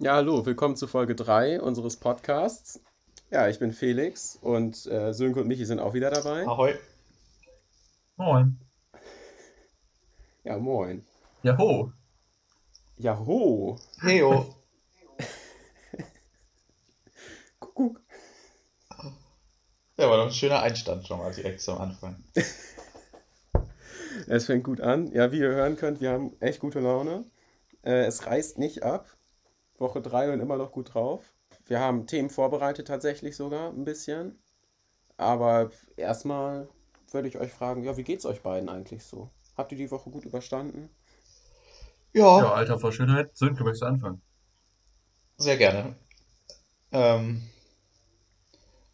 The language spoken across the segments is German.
Ja, hallo, willkommen zu Folge 3 unseres Podcasts. Ja, ich bin Felix und äh, Sönke und Michi sind auch wieder dabei. Ahoi. Moin. Ja, moin. Jaho. Ja, ho. Heyo. Kuckuck. Ja, war doch ein schöner Einstand schon mal direkt zum Anfang. Es fängt gut an. Ja, wie ihr hören könnt, wir haben echt gute Laune. Äh, es reißt nicht ab. Woche 3 und immer noch gut drauf. Wir haben Themen vorbereitet tatsächlich sogar ein bisschen. Aber erstmal würde ich euch fragen, ja, wie geht's euch beiden eigentlich so? Habt ihr die Woche gut überstanden? Ja, Ja, Alter vor Schönheit. Sönke, möchtest du anfangen? sehr gerne. Ähm,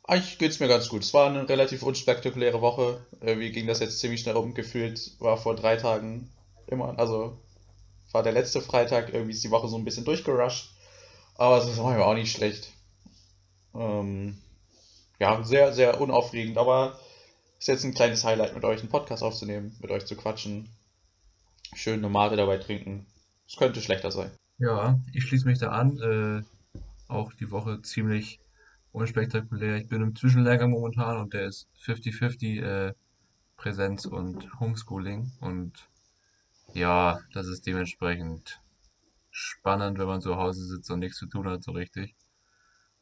eigentlich geht's mir ganz gut. Es war eine relativ unspektakuläre Woche. Irgendwie ging das jetzt ziemlich schnell um. Gefühlt war vor drei Tagen immer, also war der letzte Freitag, irgendwie ist die Woche so ein bisschen durchgerusht. Aber es ist manchmal auch nicht schlecht. Ähm, ja, sehr, sehr unaufregend, aber ist jetzt ein kleines Highlight, mit euch einen Podcast aufzunehmen, mit euch zu quatschen. Schön eine dabei trinken. Es könnte schlechter sein. Ja, ich schließe mich da an. Äh, auch die Woche ziemlich unspektakulär. Ich bin im Zwischenlehrgang momentan und der ist 50-50 äh, Präsenz und Homeschooling. Und ja, das ist dementsprechend spannend, wenn man zu Hause sitzt und nichts zu tun hat, so richtig.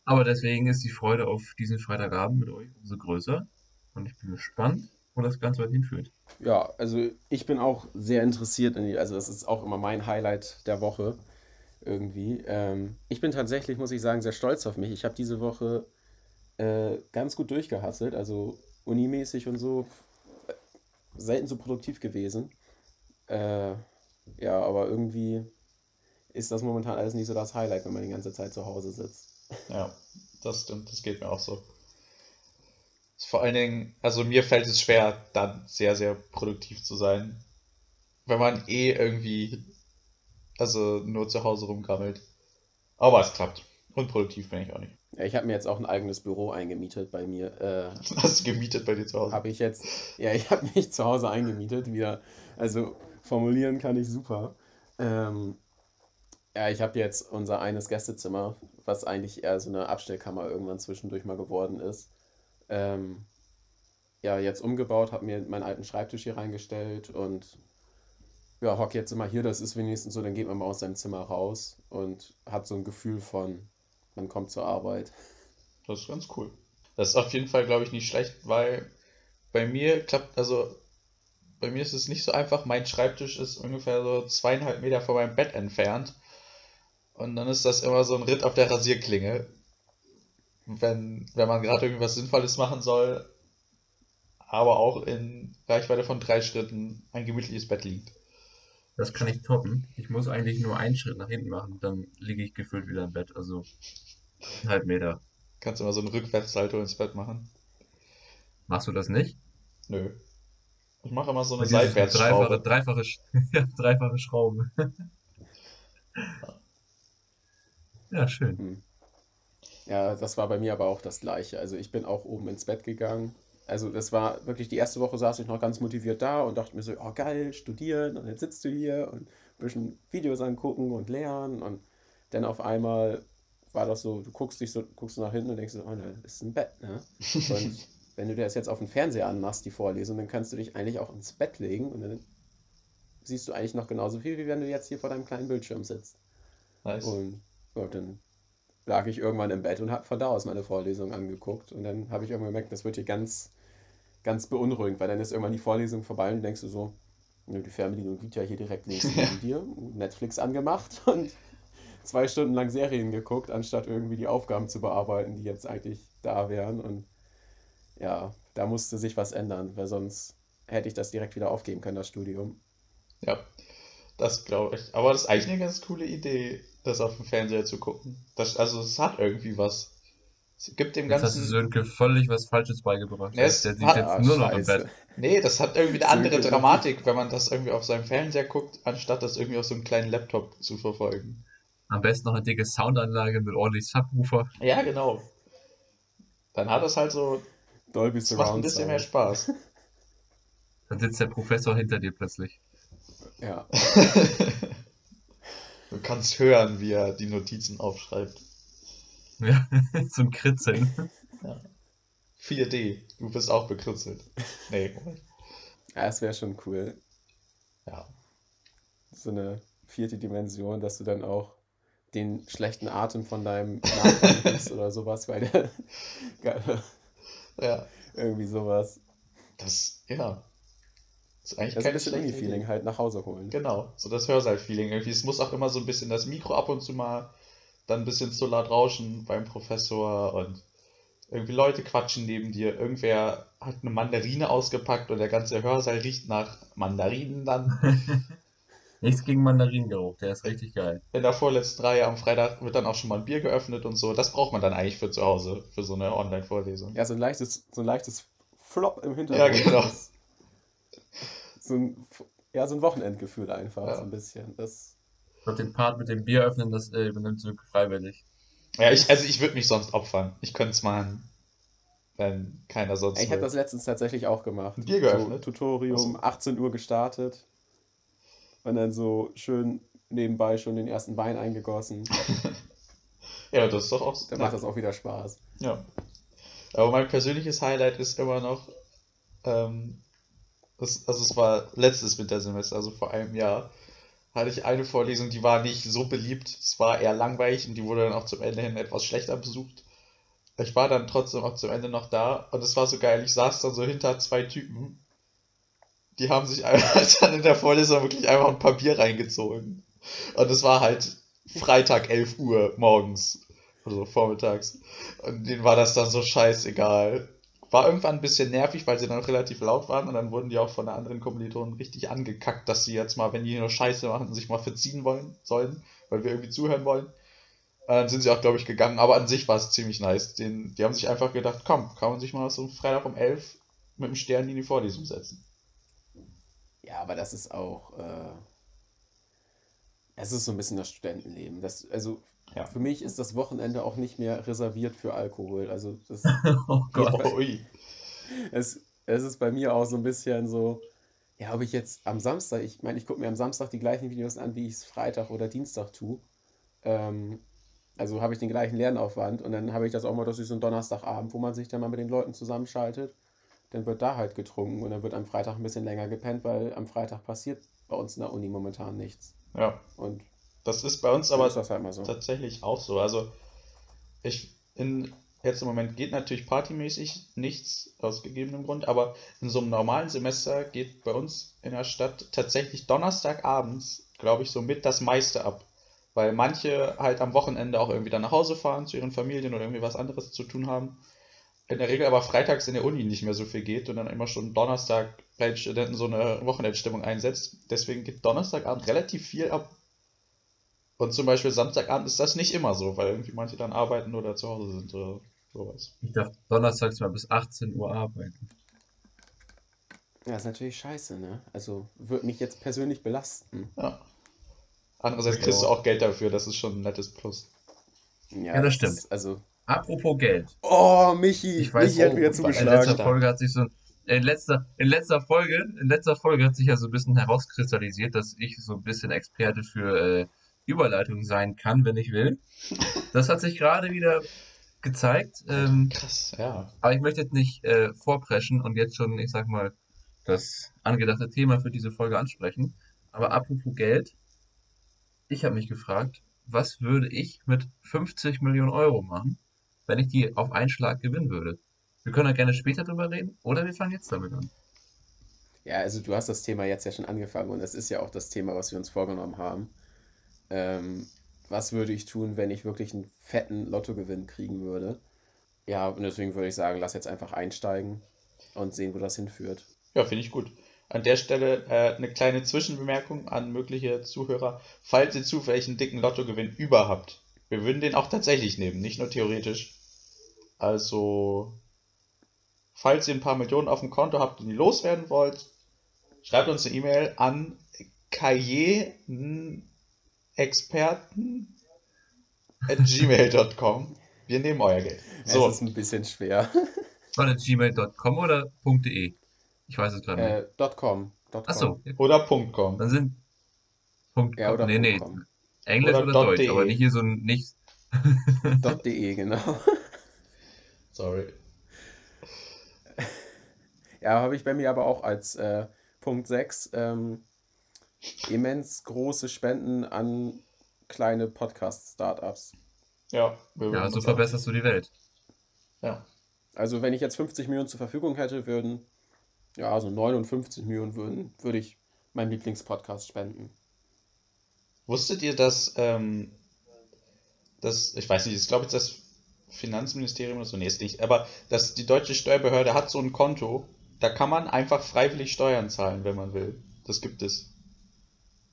Aber deswegen ist die Freude auf diesen Freitagabend mit euch umso größer. Und ich bin gespannt, wo das Ganze weit hinführt. Ja, also ich bin auch sehr interessiert in die, also das ist auch immer mein Highlight der Woche irgendwie. Ähm, ich bin tatsächlich, muss ich sagen, sehr stolz auf mich. Ich habe diese Woche äh, ganz gut durchgehasselt, also unimäßig und so, äh, selten so produktiv gewesen. Äh, ja, aber irgendwie ist das momentan alles nicht so das Highlight, wenn man die ganze Zeit zu Hause sitzt. Ja, das stimmt, das geht mir auch so. Vor allen Dingen, also mir fällt es schwer, dann sehr, sehr produktiv zu sein, wenn man eh irgendwie, also nur zu Hause rumgammelt. Aber es klappt. Und produktiv bin ich auch nicht. Ja, ich habe mir jetzt auch ein eigenes Büro eingemietet bei mir. Äh, Hast du gemietet bei dir zu Hause? habe ich jetzt, ja, ich habe mich zu Hause eingemietet wieder. Also formulieren kann ich super. Ähm, ja, ich habe jetzt unser eines Gästezimmer, was eigentlich eher so eine Abstellkammer irgendwann zwischendurch mal geworden ist. Ähm, ja, jetzt umgebaut, habe mir meinen alten Schreibtisch hier reingestellt und ja, hock jetzt immer hier. Das ist wenigstens so, dann geht man mal aus seinem Zimmer raus und hat so ein Gefühl von, man kommt zur Arbeit. Das ist ganz cool. Das ist auf jeden Fall, glaube ich, nicht schlecht, weil bei mir klappt, also bei mir ist es nicht so einfach. Mein Schreibtisch ist ungefähr so zweieinhalb Meter von meinem Bett entfernt. Und dann ist das immer so ein Ritt auf der Rasierklinge. Wenn, wenn man gerade irgendwas Sinnvolles machen soll, aber auch in Reichweite von drei Schritten ein gemütliches Bett liegt. Das kann ich toppen. Ich muss eigentlich nur einen Schritt nach hinten machen, dann liege ich gefühlt wieder im Bett. Also einen halben Meter. Kannst du mal so einen Rückwärtssalto ins Bett machen? Machst du das nicht? Nö. Ich mache immer so eine Seitwärtsschraube. Dreifache, dreifache, dreifache Schraube. Ja, schön. Hm. Ja, das war bei mir aber auch das Gleiche. Also ich bin auch oben ins Bett gegangen. Also das war wirklich, die erste Woche saß ich noch ganz motiviert da und dachte mir so, oh geil, studieren und jetzt sitzt du hier und ein bisschen Videos angucken und lernen und dann auf einmal war das so, du guckst dich so, guckst du nach hinten und denkst so, oh ne, das ist ein Bett, ne? Und wenn du dir das jetzt auf dem Fernseher anmachst, die Vorlesung, dann kannst du dich eigentlich auch ins Bett legen und dann siehst du eigentlich noch genauso viel, wie wenn du jetzt hier vor deinem kleinen Bildschirm sitzt. Nice. Und ja, dann lag ich irgendwann im Bett und habe von da aus meine Vorlesung angeguckt. Und dann habe ich irgendwann gemerkt, das wird hier ganz, ganz beunruhigend, weil dann ist irgendwann die Vorlesung vorbei und du denkst du so, die Fernbedienung liegt ja hier direkt links neben dir, Netflix angemacht und zwei Stunden lang Serien geguckt, anstatt irgendwie die Aufgaben zu bearbeiten, die jetzt eigentlich da wären. Und ja, da musste sich was ändern, weil sonst hätte ich das direkt wieder aufgeben können, das Studium. Ja, das glaube ich. Aber das ist eigentlich eine ganz coole Idee, das auf dem Fernseher zu gucken. Das, also es hat irgendwie was. Es gibt dem Jetzt hast du Ganzen. Sönke völlig was Falsches beigebracht. Ne, es Der liegt hat- jetzt Ah, nur noch im. Bett. Nee, das hat irgendwie eine andere Dramatik, wenn man das irgendwie auf seinem Fernseher guckt, anstatt das irgendwie auf so einem kleinen Laptop zu verfolgen. Am besten noch eine dicke Soundanlage mit ordentlich Subwoofer. Ja, genau. Dann hat es halt so, Dolby es macht ein Surround bisschen mehr. Spaß. Dann sitzt der Professor hinter dir plötzlich. Ja. Du kannst hören, wie er die Notizen aufschreibt. Ja, ein Kritzeln. Ja. 4D, du bist auch bekritzelt. Nee, Moment. Ja, es wäre schon cool. Ja. So eine vierte Dimension, dass du dann auch den schlechten Atem von deinem Nachbarn hörst oder sowas, weil der. Ja. irgendwie sowas. Das, ja. Das ist eigentlich Also ein keine bisschen Idee. halt nach Hause holen. Genau, so das Hörsaal-Feeling irgendwie. Es muss auch immer so ein bisschen das Mikro ab und zu mal dann ein bisschen zu laut rauschen beim Professor und irgendwie Leute quatschen neben dir. Irgendwer hat eine Mandarine ausgepackt und der ganze Hörsaal riecht nach Mandarinen dann. Nichts gegen Mandarinengeruch, der ist richtig geil. In der vorletzten Reihe am Freitag wird dann auch schon mal ein Bier geöffnet und so. Das braucht man dann eigentlich für zu Hause, für so eine Online-Vorlesung. Ja, so ein leichtes, so ein leichtes Flop im Ja, Hintergrund. genau. Das- So ein, ja, so ein Wochenendgefühl einfach, Ja. so ein bisschen. Das, Ich glaube, den Part mit dem Bier öffnen, das äh, übernimmt Sönke freiwillig. Ja, ich, also ich würde mich sonst opfern. Ich könnte es machen, wenn keiner sonst ich habe das letztens tatsächlich auch gemacht. Ein Bier geöffnet? So, Tutorium, Ach 18 Uhr gestartet. Und dann so schön nebenbei schon den ersten Wein eingegossen. Ja, das ist doch auch. Dann macht das auch wieder Spaß. Ja. Aber mein persönliches Highlight ist immer noch, ähm, das, also es war letztes Wintersemester, also vor einem Jahr, hatte ich eine Vorlesung, die war nicht so beliebt, es war eher langweilig und die wurde dann auch zum Ende hin etwas schlechter besucht. Ich war dann trotzdem auch zum Ende noch da und es war so geil, ich saß dann so hinter zwei Typen, die haben sich dann in der Vorlesung wirklich einfach ein Papier reingezogen. Und es war halt Freitag 11 Uhr morgens, also vormittags. Und denen war das dann so scheißegal. War irgendwann ein bisschen nervig, weil sie dann relativ laut waren und dann wurden die auch von der anderen Kommilitonen richtig angekackt, dass sie jetzt mal, wenn die nur Scheiße machen, sich mal verziehen wollen sollen, weil wir irgendwie zuhören wollen. Und dann sind sie auch, glaube ich, gegangen, aber an sich war es ziemlich nice. Den, die haben sich einfach gedacht, komm, kann man sich mal so Freitag um 11 mit dem Stern in die Vorlesung setzen. Ja, aber das ist auch, äh, es ist so ein bisschen das Studentenleben. Das, also Ja. für mich ist das Wochenende auch nicht mehr reserviert für Alkohol. Also das, Oh Gott. Ui. es, es ist bei mir auch so ein bisschen so, ja, ob ich jetzt am Samstag, ich meine, ich gucke mir am Samstag die gleichen Videos an, wie ich es Freitag oder Dienstag tue. Ähm, also habe ich den gleichen Lernaufwand und dann habe ich das auch mal, dass ich so einen Donnerstagabend, wo man sich dann mal mit den Leuten zusammenschaltet, dann wird da halt getrunken und dann wird am Freitag ein bisschen länger gepennt, weil am Freitag passiert bei uns in der Uni momentan nichts. Ja, Und das ist bei uns aber halt so. tatsächlich auch so. Also ich in jetzt im Moment geht natürlich partymäßig nichts aus gegebenem Grund, aber in so einem normalen Semester geht bei uns in der Stadt tatsächlich Donnerstagabends, glaube ich, so mit das meiste ab. Weil manche halt am Wochenende auch irgendwie dann nach Hause fahren zu ihren Familien oder irgendwie was anderes zu tun haben. In der Regel aber freitags in der Uni nicht mehr so viel geht und dann immer schon Donnerstag bei den Studenten so eine Wochenendstimmung einsetzt. Deswegen geht Donnerstagabend relativ viel ab. Und zum Beispiel Samstagabend ist das nicht immer so, weil irgendwie manche dann arbeiten oder zu Hause sind oder sowas. Ich darf donnerstags mal bis 18 Uhr arbeiten. Ja, ist natürlich scheiße, ne? Also würde mich jetzt persönlich belasten. Ja. Andererseits kriegst du auch Geld dafür, das ist schon ein nettes Plus. Ja, das das stimmt. Ist, also. Apropos Geld. Oh, Michi! Ich weiß, Michi hat oh, wieder in letzter zugeschlagen. Folge hat sich so in letzter, in letzter Folge, in letzter Folge hat sich ja so ein bisschen herauskristallisiert, dass ich so ein bisschen Experte für äh, Überleitungen sein kann, wenn ich will. Das hat sich gerade wieder gezeigt. Ähm, Krass, ja. aber ich möchte jetzt nicht äh, vorpreschen und jetzt schon, ich sag mal, das angedachte Thema für diese Folge ansprechen. Aber apropos Geld, ich habe mich gefragt, was würde ich mit 50 Millionen Euro machen, wenn ich die auf einen Schlag gewinnen würde? Wir können da gerne später drüber reden oder wir fangen jetzt damit an. Ja, also du hast das Thema jetzt ja schon angefangen und es ist ja auch das Thema, was wir uns vorgenommen haben. Ähm, was würde ich tun, wenn ich wirklich einen fetten Lottogewinn kriegen würde? Ja, und deswegen würde ich sagen, lass jetzt einfach einsteigen und sehen, wo das hinführt. Ja, finde ich gut. An der Stelle äh, eine kleine Zwischenbemerkung an mögliche Zuhörer. Falls ihr zufällig einen dicken Lottogewinn über habt, wir würden den auch tatsächlich nehmen, nicht nur theoretisch. Also, falls ihr ein paar Millionen auf dem Konto habt und die loswerden wollt, schreibt uns eine E-Mail an karrierenexperten.gmail.com. Wir nehmen euer Geld. So, Es ist ein bisschen schwer. Das gmail.com oder .de? Ich weiß es gerade nicht. äh, .com. .com. Achso, oder .com. dann sind Punkt Ja, oder nee, nee, .com. Englisch Oder oder, Deutsch, de. aber nicht hier so ein nicht. .de, genau. Sorry. Ja, habe ich bei mir aber auch als äh, Punkt 6 ähm, immens große Spenden an kleine Podcast-Startups. Ja, Ja, so verbesserst du die Welt. Ja. Also wenn ich jetzt 50 Millionen zur Verfügung hätte, würden, ja, so 59 Millionen würden, würde ich meinem Lieblingspodcast spenden. Wusstet ihr, dass, ähm, das, ich weiß nicht, ist glaube ich das Finanzministerium oder so, nee, ist nicht, aber dass die deutsche Steuerbehörde hat so ein Konto, da kann man einfach freiwillig Steuern zahlen, wenn man will. Das gibt es.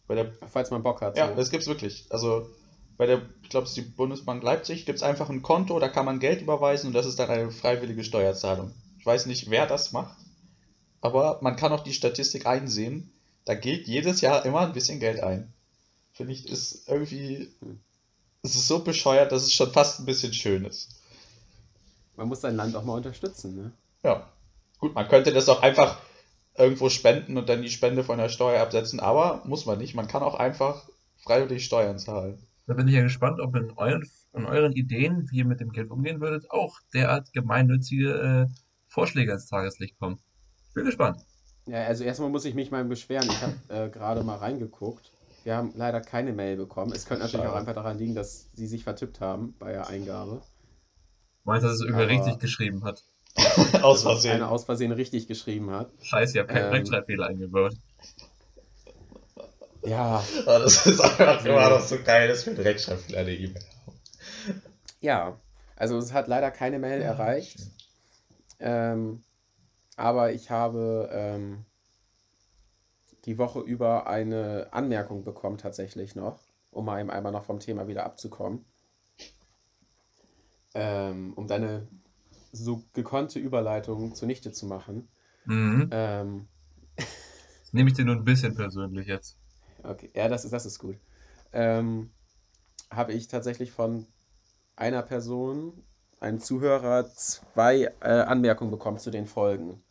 Bei der, Falls man Bock hat. ja, so. das gibt's wirklich. Also bei der, ich glaube, es ist die Bundesbank Leipzig, gibt es einfach ein Konto, da kann man Geld überweisen und das ist dann eine freiwillige Steuerzahlung. Ich weiß nicht, wer das macht, aber man kann auch die Statistik einsehen. Da geht jedes Jahr immer ein bisschen Geld ein. Finde ich, ist irgendwie, es ist so bescheuert, dass es schon fast ein bisschen schön ist. Man muss sein Land auch mal unterstützen, ne? Ja. Gut, man könnte das auch einfach irgendwo spenden und dann die Spende von der Steuer absetzen, aber muss man nicht. Man kann auch einfach freiwillig Steuern zahlen. Da bin ich ja gespannt, ob in euren, in euren Ideen, wie ihr mit dem Geld umgehen würdet, auch derart gemeinnützige äh, Vorschläge ans Tageslicht kommen. Ich bin gespannt. Ja, also erstmal muss ich mich mal beschweren. Ich habe äh, gerade mal reingeguckt. Wir haben leider keine Mail bekommen. Es könnte natürlich Schade. auch einfach daran liegen, dass sie sich vertippt haben bei der Eingabe. Meinst du, dass es irgendwer richtig geschrieben hat? Aus Versehen. einer aus Versehen richtig geschrieben hat. Scheiße, ich habe keinen Ähm. Rechtschreibfehler eingebaut. Ja, Oh, das ist einfach immer noch so geil, dass wir einen Rechtschreibfehler eine E-Mail haben. ja. Also es hat leider keine Mail erreicht. Ähm, aber ich habe ähm, die Woche über eine Anmerkung bekommen, tatsächlich noch, um mal eben einmal noch vom Thema wieder abzukommen. Ähm, um deine so gekonnte Überleitung zunichte zu machen. Mhm. Ähm, Nehme ich dir nur ein bisschen persönlich jetzt. Okay, ja, das ist, das ist gut. Ähm, habe ich tatsächlich von einer Person, einem Zuhörer, zwei äh, Anmerkungen bekommen zu den Folgen.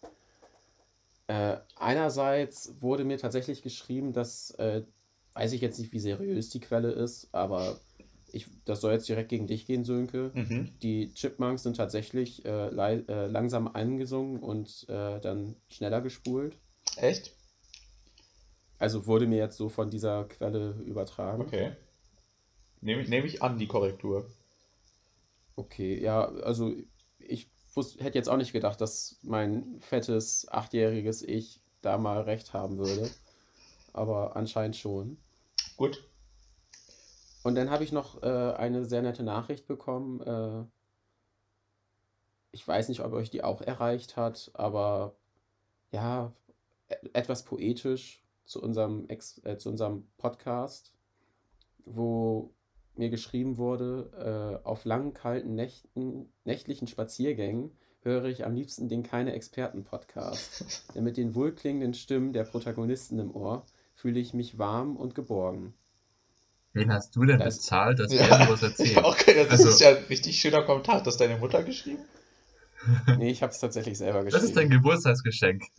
Äh, einerseits wurde mir tatsächlich geschrieben, dass, äh, weiß ich jetzt nicht, wie seriös die Quelle ist, aber ich, das soll jetzt direkt gegen dich gehen, Sönke. Mhm. Die Chipmunks sind tatsächlich äh, äh, langsam eingesungen und äh, dann schneller gespult. Echt? Also wurde mir jetzt so von dieser Quelle übertragen. Okay. Nehme nehm ich an, die Korrektur. Okay, ja, also ich wus- hätte jetzt auch nicht gedacht, dass mein fettes achtjähriges Ich da mal recht haben würde. Aber anscheinend schon. Gut. Und dann habe ich noch äh, eine sehr nette Nachricht bekommen. Äh, ich weiß nicht, ob euch die auch erreicht hat, aber ja, e- etwas poetisch zu unserem, Ex äh, zu unserem Podcast, wo mir geschrieben wurde, äh, auf langen, kalten Nächten, nächtlichen Spaziergängen höre ich am liebsten den Keine-Experten-Podcast. Denn mit den wohlklingenden Stimmen der Protagonisten im Ohr fühle ich mich warm und geborgen. Wen hast du denn Das- bezahlt, dass Ja. er sowas erzählt? Ja, okay, das Also- ist ja ein richtig schöner Kommentar. Hat das deine Mutter geschrieben? Nee, ich habe es tatsächlich selber Das ist dein geschrieben. Geburtstagsgeschenk.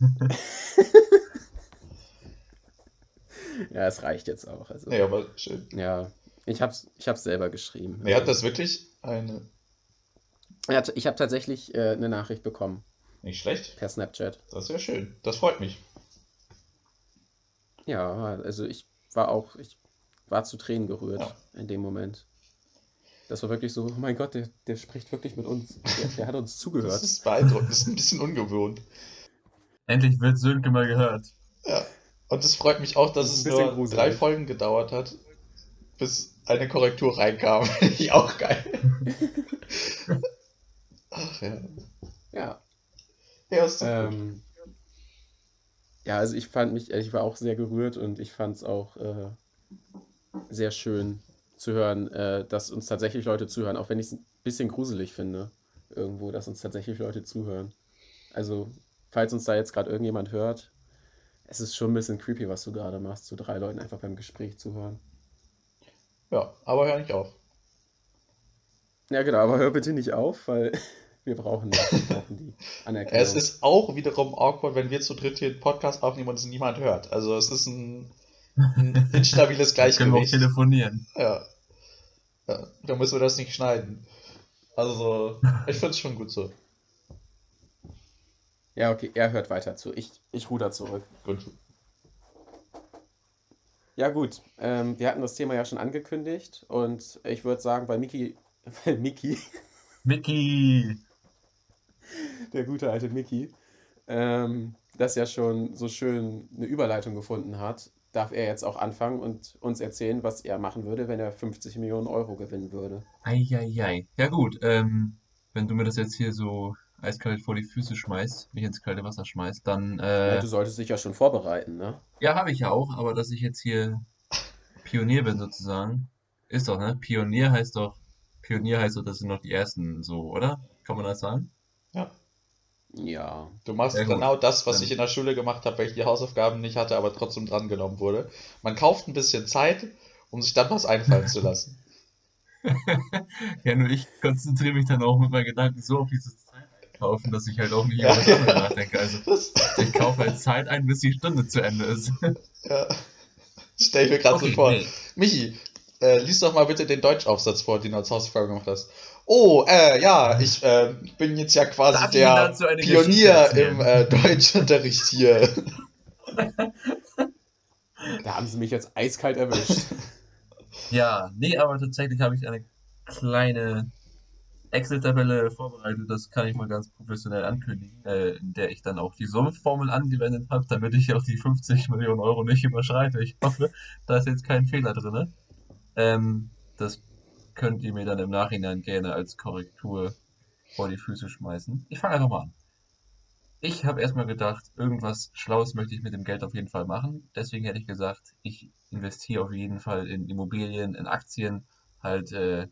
Ja, es reicht jetzt auch. Also, Nee, aber schön. ja, ich habe es ich hab's selber geschrieben. Nee, hat Also, das wirklich eine. ja, ich habe tatsächlich äh, eine Nachricht bekommen Nicht schlecht. per Snapchat. Das ist ja schön. Das freut mich. Ja, also ich war auch, ich war zu Tränen gerührt Ja. in dem Moment. Das war wirklich so, oh mein Gott, der, der spricht wirklich mit uns. Der, der hat uns Das zugehört. ist beeindruckend. Das ist ein bisschen ungewohnt. Endlich wird Sönke mal gehört. Ja. Und es freut mich auch, dass Das es nur gruselig. drei Folgen gedauert hat, bis eine Korrektur reinkam. Finde ich auch geil. Ach ja. Ja, Ja, ist doch gut. ähm, ja, also ich fand mich, ich war auch sehr gerührt und ich fand es auch äh, sehr schön zu hören, äh, dass uns tatsächlich Leute zuhören, auch wenn ich es ein bisschen gruselig finde, irgendwo, dass uns tatsächlich Leute zuhören. Also, falls uns da jetzt gerade irgendjemand hört, es ist schon ein bisschen creepy, was du gerade machst, zu drei Leuten einfach beim Gespräch zuhören. Ja, aber hör nicht auf. Ja, genau, aber hör bitte nicht auf, weil wir brauchen das, wir brauchen die Anerkennung. Es ist auch wiederum awkward, wenn wir zu dritt hier einen Podcast aufnehmen und es niemand hört. Also es ist ein ein instabiles Dann können wir auch Gleichgewicht. telefonieren. Ja. ja. Da müssen wir das nicht schneiden. Also, ich finde es schon gut so. Ja, okay, er hört weiter zu. Ich, ich ruder zurück. Gut. Ja, gut. Ähm, wir hatten das Thema ja schon angekündigt und ich würde sagen, weil Miki, weil Miki, Mickey! der gute alte Miki, ähm, das ja schon so schön eine Überleitung gefunden hat, darf er jetzt auch anfangen und uns erzählen, was er machen würde, wenn er 50 Millionen Euro gewinnen würde. Eieiei. Ja gut, ähm, wenn du mir das jetzt hier so eiskalt vor die Füße schmeißt, mich ins kalte Wasser schmeißt, dann, Ja, äh, du solltest dich ja schon vorbereiten, ne? ja, habe ich ja auch, aber dass ich jetzt hier Pionier bin sozusagen, ist doch, ne? Pionier heißt doch, Pionier heißt doch, das sind noch die Ersten, so, oder? Kann man das sagen? Ja. Ja. Du machst Ja, genau das, was Dann- ich in der Schule gemacht habe, weil ich die Hausaufgaben nicht hatte, aber trotzdem drangenommen wurde. Man kauft ein bisschen Zeit, um sich dann was einfallen zu lassen. Ja, nur ich konzentriere mich dann auch mit meinen Gedanken so auf dieses Zeit einkaufen, dass ich halt auch nicht Ja. über das andere nachdenke. Also Das, ich kaufe halt Zeit ein, bis die Stunde zu Ende ist. ja. Stell ich mir gerade so Okay, vor. nee. Michi, äh, lies doch mal bitte den Deutschaufsatz vor, den du als Hausaufgabe gemacht hast. Oh, äh, ja, ich äh, bin jetzt ja quasi Darf der Pionier im äh, Deutschunterricht hier. Da haben sie mich jetzt eiskalt erwischt. Ja, nee, aber tatsächlich habe ich eine kleine Excel-Tabelle vorbereitet, das kann ich mal ganz professionell ankündigen, äh, in der ich dann auch die Sumpfformel angewendet habe, damit ich auch die 50 Millionen Euro nicht überschreite. Ich hoffe, da ist jetzt kein Fehler drin. Ähm, das könnt ihr mir dann im Nachhinein gerne als Korrektur vor die Füße schmeißen. Ich fange einfach mal an. Ich habe erstmal gedacht, irgendwas Schlaues möchte ich mit dem Geld auf jeden Fall machen. Deswegen hätte ich gesagt, ich investiere auf jeden Fall in Immobilien, in Aktien, halt äh,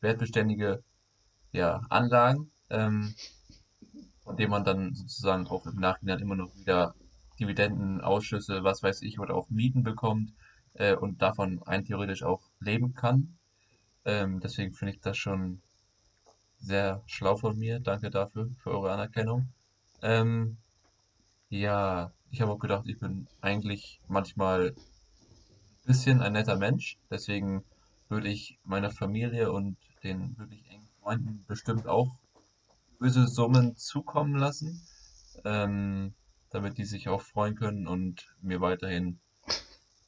wertbeständige ja, Anlagen, ähm, von denen man dann sozusagen auch im Nachhinein immer noch wieder Dividenden, Ausschüsse, was weiß ich, oder auch Mieten bekommt äh, und davon rein theoretisch auch leben kann. Ähm, deswegen finde ich das schon sehr schlau von mir. Danke dafür, für eure Anerkennung. Ähm, ja, ich habe auch gedacht, ich bin eigentlich manchmal ein bisschen ein netter Mensch. Deswegen würde ich meiner Familie und den wirklich engen Freunden bestimmt auch böse Summen zukommen lassen, ähm, damit die sich auch freuen können und mir weiterhin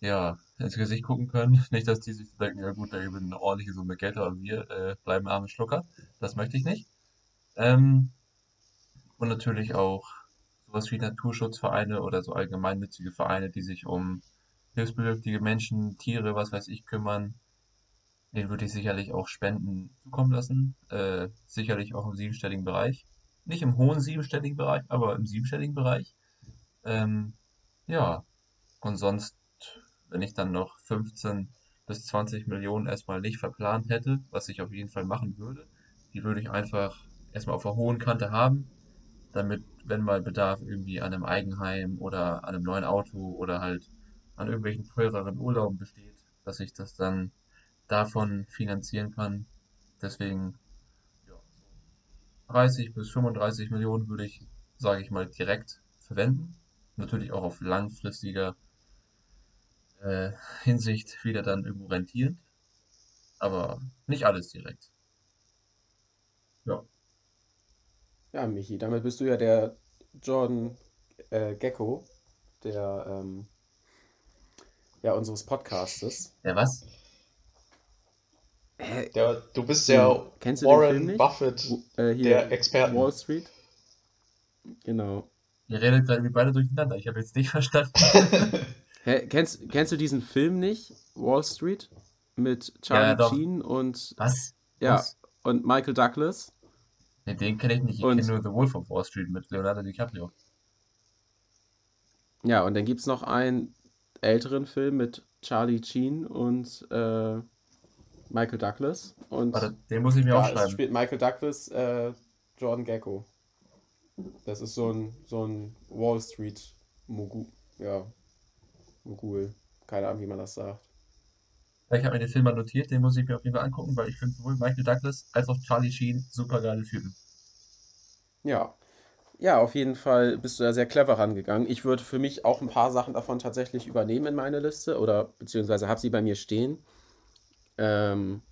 ja ins Gesicht gucken können. Nicht, dass die sich denken, ja gut, der gewinnt eine ordentliche Summe Geld, aber wir äh, bleiben arme Schlucker. Das möchte ich nicht. Ähm, und natürlich auch sowas wie Naturschutzvereine oder so allgemeinnützige Vereine, die sich um hilfsbedürftige Menschen, Tiere, was weiß ich, kümmern. Den würde ich sicherlich auch Spenden zukommen lassen. Äh, sicherlich auch im siebenstelligen Bereich. Nicht im hohen siebenstelligen Bereich, aber im siebenstelligen Bereich. Ähm, ja, und sonst, wenn ich dann noch 15 bis 20 Millionen erstmal nicht verplant hätte, was ich auf jeden Fall machen würde, die würde ich einfach erstmal auf der hohen Kante haben, damit, wenn mal Bedarf irgendwie an einem Eigenheim oder an einem neuen Auto oder halt an irgendwelchen teureren Urlauben besteht, dass ich das dann davon finanzieren kann. Deswegen ja, 30 bis 35 Millionen würde ich, sage ich mal, direkt verwenden. Natürlich auch auf langfristiger äh, Hinsicht wieder dann irgendwo rentieren. Aber nicht alles direkt. Ja. Ja, Michi, damit bist du ja der Jordan äh, Gecko, der ähm, ja, unseres Podcastes. Ja, was? Hä? Der, du bist der kennst du den Film Warren? Buffett Äh, hier, der Experten. Wall Street. Genau. Ihr redet gerade wie beide durcheinander. Ich habe jetzt nicht verstanden. Hä, kennst, kennst du diesen Film nicht? Wall Street? Mit Charlie doch. Sheen und, Was? ja, Was? und Michael Douglas. Nee, den kenne ich nicht. Ich kenne nur The Wolf of Wall Street mit Leonardo DiCaprio. Ja, und dann gibt es noch einen älteren Film mit Charlie Sheen und äh, Michael Douglas. Und Warte, den muss ich mir da aufschreiben. ist- spielt Michael Douglas äh, Jordan Gecko. Das ist so ein, so ein Wall Street Mogul. Ja, Mogul. Keine Ahnung, wie man das sagt. Ich habe mir den Film mal notiert, den muss ich mir auf jeden Fall angucken, weil ich finde sowohl Michael Douglas als auch Charlie Sheen super geile Typen. Ja. Ja, auf jeden Fall bist du da sehr clever rangegangen. Ich würde für mich auch ein paar Sachen davon tatsächlich übernehmen in meine Liste oder beziehungsweise habe sie bei mir stehen. Ähm,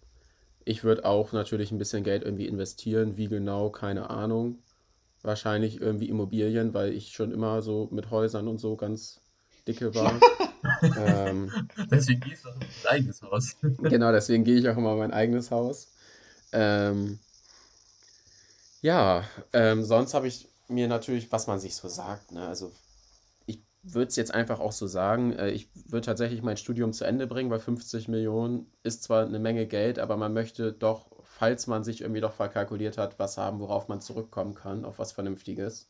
ich würde auch natürlich ein bisschen Geld irgendwie investieren. Wie genau, keine Ahnung. Wahrscheinlich irgendwie Immobilien, weil ich schon immer so mit Häusern und so ganz dicke war. ähm, deswegen gehst du auch in dein eigenes Haus. genau, deswegen gehe ich auch immer in mein eigenes Haus. Ähm, ja, ähm, sonst habe ich mir natürlich, was man sich so sagt, ne? Also ich würde es jetzt einfach auch so sagen, äh, ich würde tatsächlich mein Studium zu Ende bringen, weil 50 Millionen ist zwar eine Menge Geld, aber man möchte doch, falls man sich irgendwie doch verkalkuliert hat, was haben, worauf man zurückkommen kann, auf was Vernünftiges.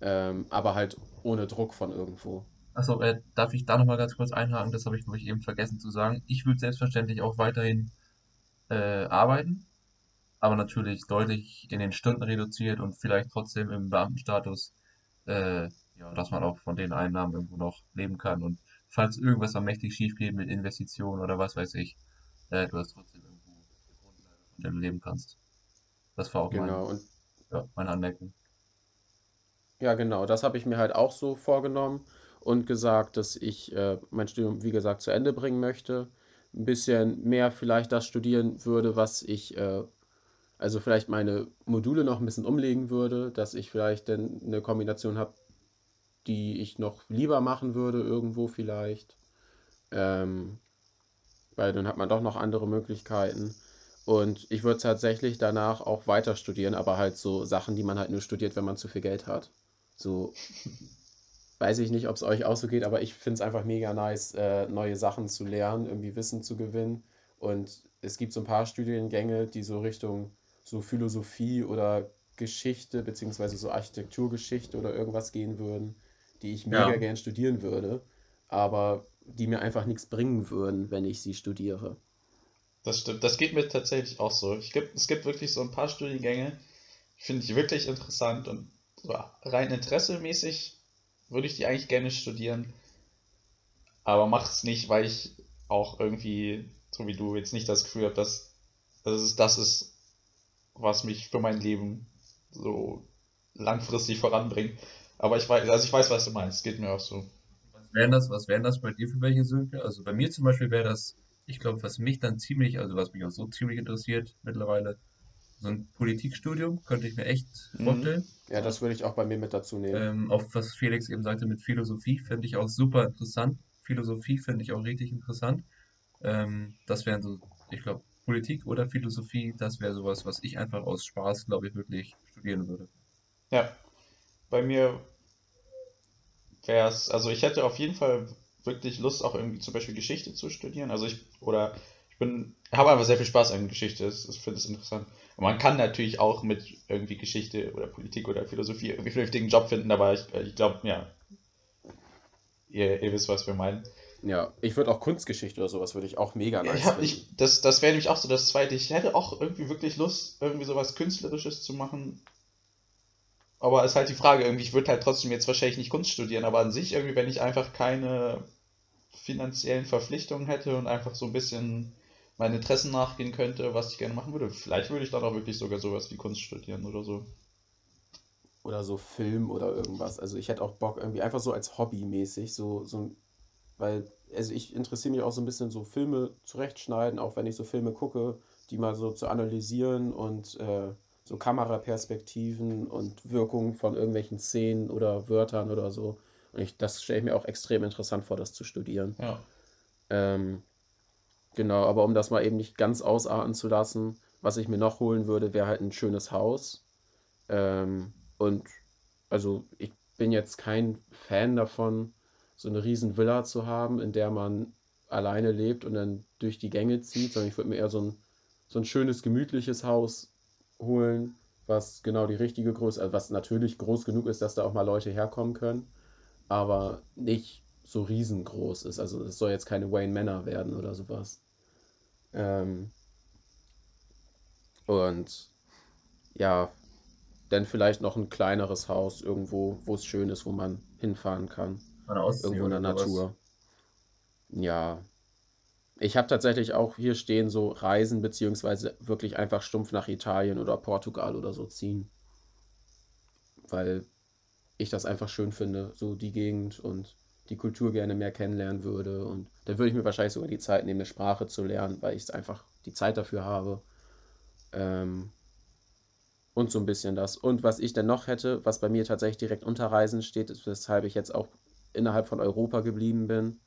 Ähm, aber halt ohne Druck von irgendwo. Achso, äh, darf ich da nochmal ganz kurz einhaken? Das habe ich, glaube ich, eben vergessen zu sagen. Ich würde selbstverständlich auch weiterhin äh, arbeiten, aber natürlich deutlich in den Stunden reduziert und vielleicht trotzdem im Beamtenstatus, äh, ja, dass man auch von den Einnahmen irgendwo noch leben kann. Und falls irgendwas mal mächtig schief geht mit Investitionen oder was weiß ich, äh, du hast trotzdem irgendwo eine Grundlage, von der du leben kannst. Das war auch Genau, mein, ja, meine Anmerkung. ja, genau, das habe ich mir halt auch so vorgenommen und gesagt, dass ich äh, mein Studium, wie gesagt, zu Ende bringen möchte. Ein bisschen mehr vielleicht das studieren würde, was ich äh, also vielleicht meine Module noch ein bisschen umlegen würde, dass ich vielleicht dann eine Kombination habe, die ich noch lieber machen würde, irgendwo vielleicht. Ähm, weil dann hat man doch noch andere Möglichkeiten. Und ich würde tatsächlich danach auch weiter studieren, aber halt so Sachen, die man halt nur studiert, wenn man zu viel Geld hat. So, weiß ich nicht, ob es euch auch so geht, aber ich finde es einfach mega nice, äh, neue Sachen zu lernen, irgendwie Wissen zu gewinnen. Und es gibt so ein paar Studiengänge, die so Richtung so Philosophie oder Geschichte, beziehungsweise so Architekturgeschichte oder irgendwas gehen würden, die ich mega Ja, gern studieren würde, aber die mir einfach nichts bringen würden, wenn ich sie studiere. Das stimmt. Das geht mir tatsächlich auch so. Ich gibt, es gibt wirklich so ein paar Studiengänge, finde ich wirklich interessant und so rein interessemäßig würde ich die eigentlich gerne studieren, aber mache es nicht, weil ich auch irgendwie, so wie du, jetzt nicht das Gefühl habe, dass, dass es das ist, was mich für mein Leben so langfristig voranbringt. Aber ich weiß, also ich weiß, was du meinst. Geht mir auch so. was wären das, was wären das bei dir für welche Sönke? Also bei mir zum Beispiel wäre das, ich glaube, was mich dann ziemlich, also was mich auch so ziemlich interessiert mittlerweile, so ein Politikstudium könnte ich mir echt Mhm. vorstellen. Ja, das würde ich auch bei mir mit dazu nehmen. Ähm, auch was Felix eben sagte mit Philosophie, finde ich auch super interessant. Philosophie finde ich auch richtig interessant. Ähm, das wären so, ich glaube, Politik oder Philosophie, das wäre sowas, was ich einfach aus Spaß, glaube ich, wirklich studieren würde. Ja, bei mir wäre es, also ich hätte auf jeden Fall wirklich Lust, auch irgendwie zum Beispiel Geschichte zu studieren. Also ich, oder ich bin, habe einfach sehr viel Spaß an Geschichte. Das, das finde ich interessant. Und man kann natürlich auch mit irgendwie Geschichte oder Politik oder Philosophie irgendwie einen vernünftigen Job finden, aber ich, ich glaube, ja, ihr, ihr wisst, was wir meinen. Ja, ich würde auch Kunstgeschichte oder sowas würde ich auch mega Ja, nice finden. ich, das, das wäre nämlich auch so das Zweite. Ich hätte auch irgendwie wirklich Lust, irgendwie sowas Künstlerisches zu machen. Aber ist halt die Frage, irgendwie, ich würde halt trotzdem jetzt wahrscheinlich nicht Kunst studieren, aber an sich irgendwie, wenn ich einfach keine finanziellen Verpflichtungen hätte und einfach so ein bisschen meinen Interessen nachgehen könnte, was ich gerne machen würde, vielleicht würde ich dann auch wirklich sogar sowas wie Kunst studieren oder so. Oder so Film oder irgendwas. Also ich hätte auch Bock irgendwie einfach so als Hobby mäßig, so, so weil, also ich interessiere mich auch so ein bisschen so Filme zurechtschneiden, auch wenn ich so Filme gucke, die mal so zu analysieren und äh, so Kameraperspektiven und Wirkungen von irgendwelchen Szenen oder Wörtern oder so. Und ich, das stelle ich mir auch extrem interessant vor, das zu studieren. Ja. Ähm, genau, aber um das mal eben nicht ganz ausarten zu lassen, was ich mir noch holen würde, wäre halt ein schönes Haus. Ähm, und also ich bin jetzt kein Fan davon, so eine riesen Villa zu haben, in der man alleine lebt und dann durch die Gänge zieht, sondern ich würde mir eher so ein, so ein schönes, gemütliches Haus holen, was genau die richtige Größe, also was natürlich groß genug ist, dass da auch mal Leute herkommen können, aber nicht so riesengroß ist. Also es soll jetzt keine Wayne Manor werden oder sowas. Ähm, und ja, dann vielleicht noch ein kleineres Haus irgendwo, wo es schön ist, wo man hinfahren kann. Irgendwo in der. Natur. Ja. Ich habe tatsächlich auch hier stehen so Reisen, beziehungsweise wirklich einfach stumpf nach Italien oder Portugal oder so ziehen. Weil ich das einfach schön finde, so die Gegend und die Kultur gerne mehr kennenlernen würde. Und dann würde ich mir wahrscheinlich sogar die Zeit nehmen, eine Sprache zu lernen, weil ich einfach die Zeit dafür habe. Ähm, und so ein bisschen das. Und was ich dann noch hätte, was bei mir tatsächlich direkt unter Reisen steht, ist, weshalb ich jetzt auch innerhalb von Europa geblieben bin,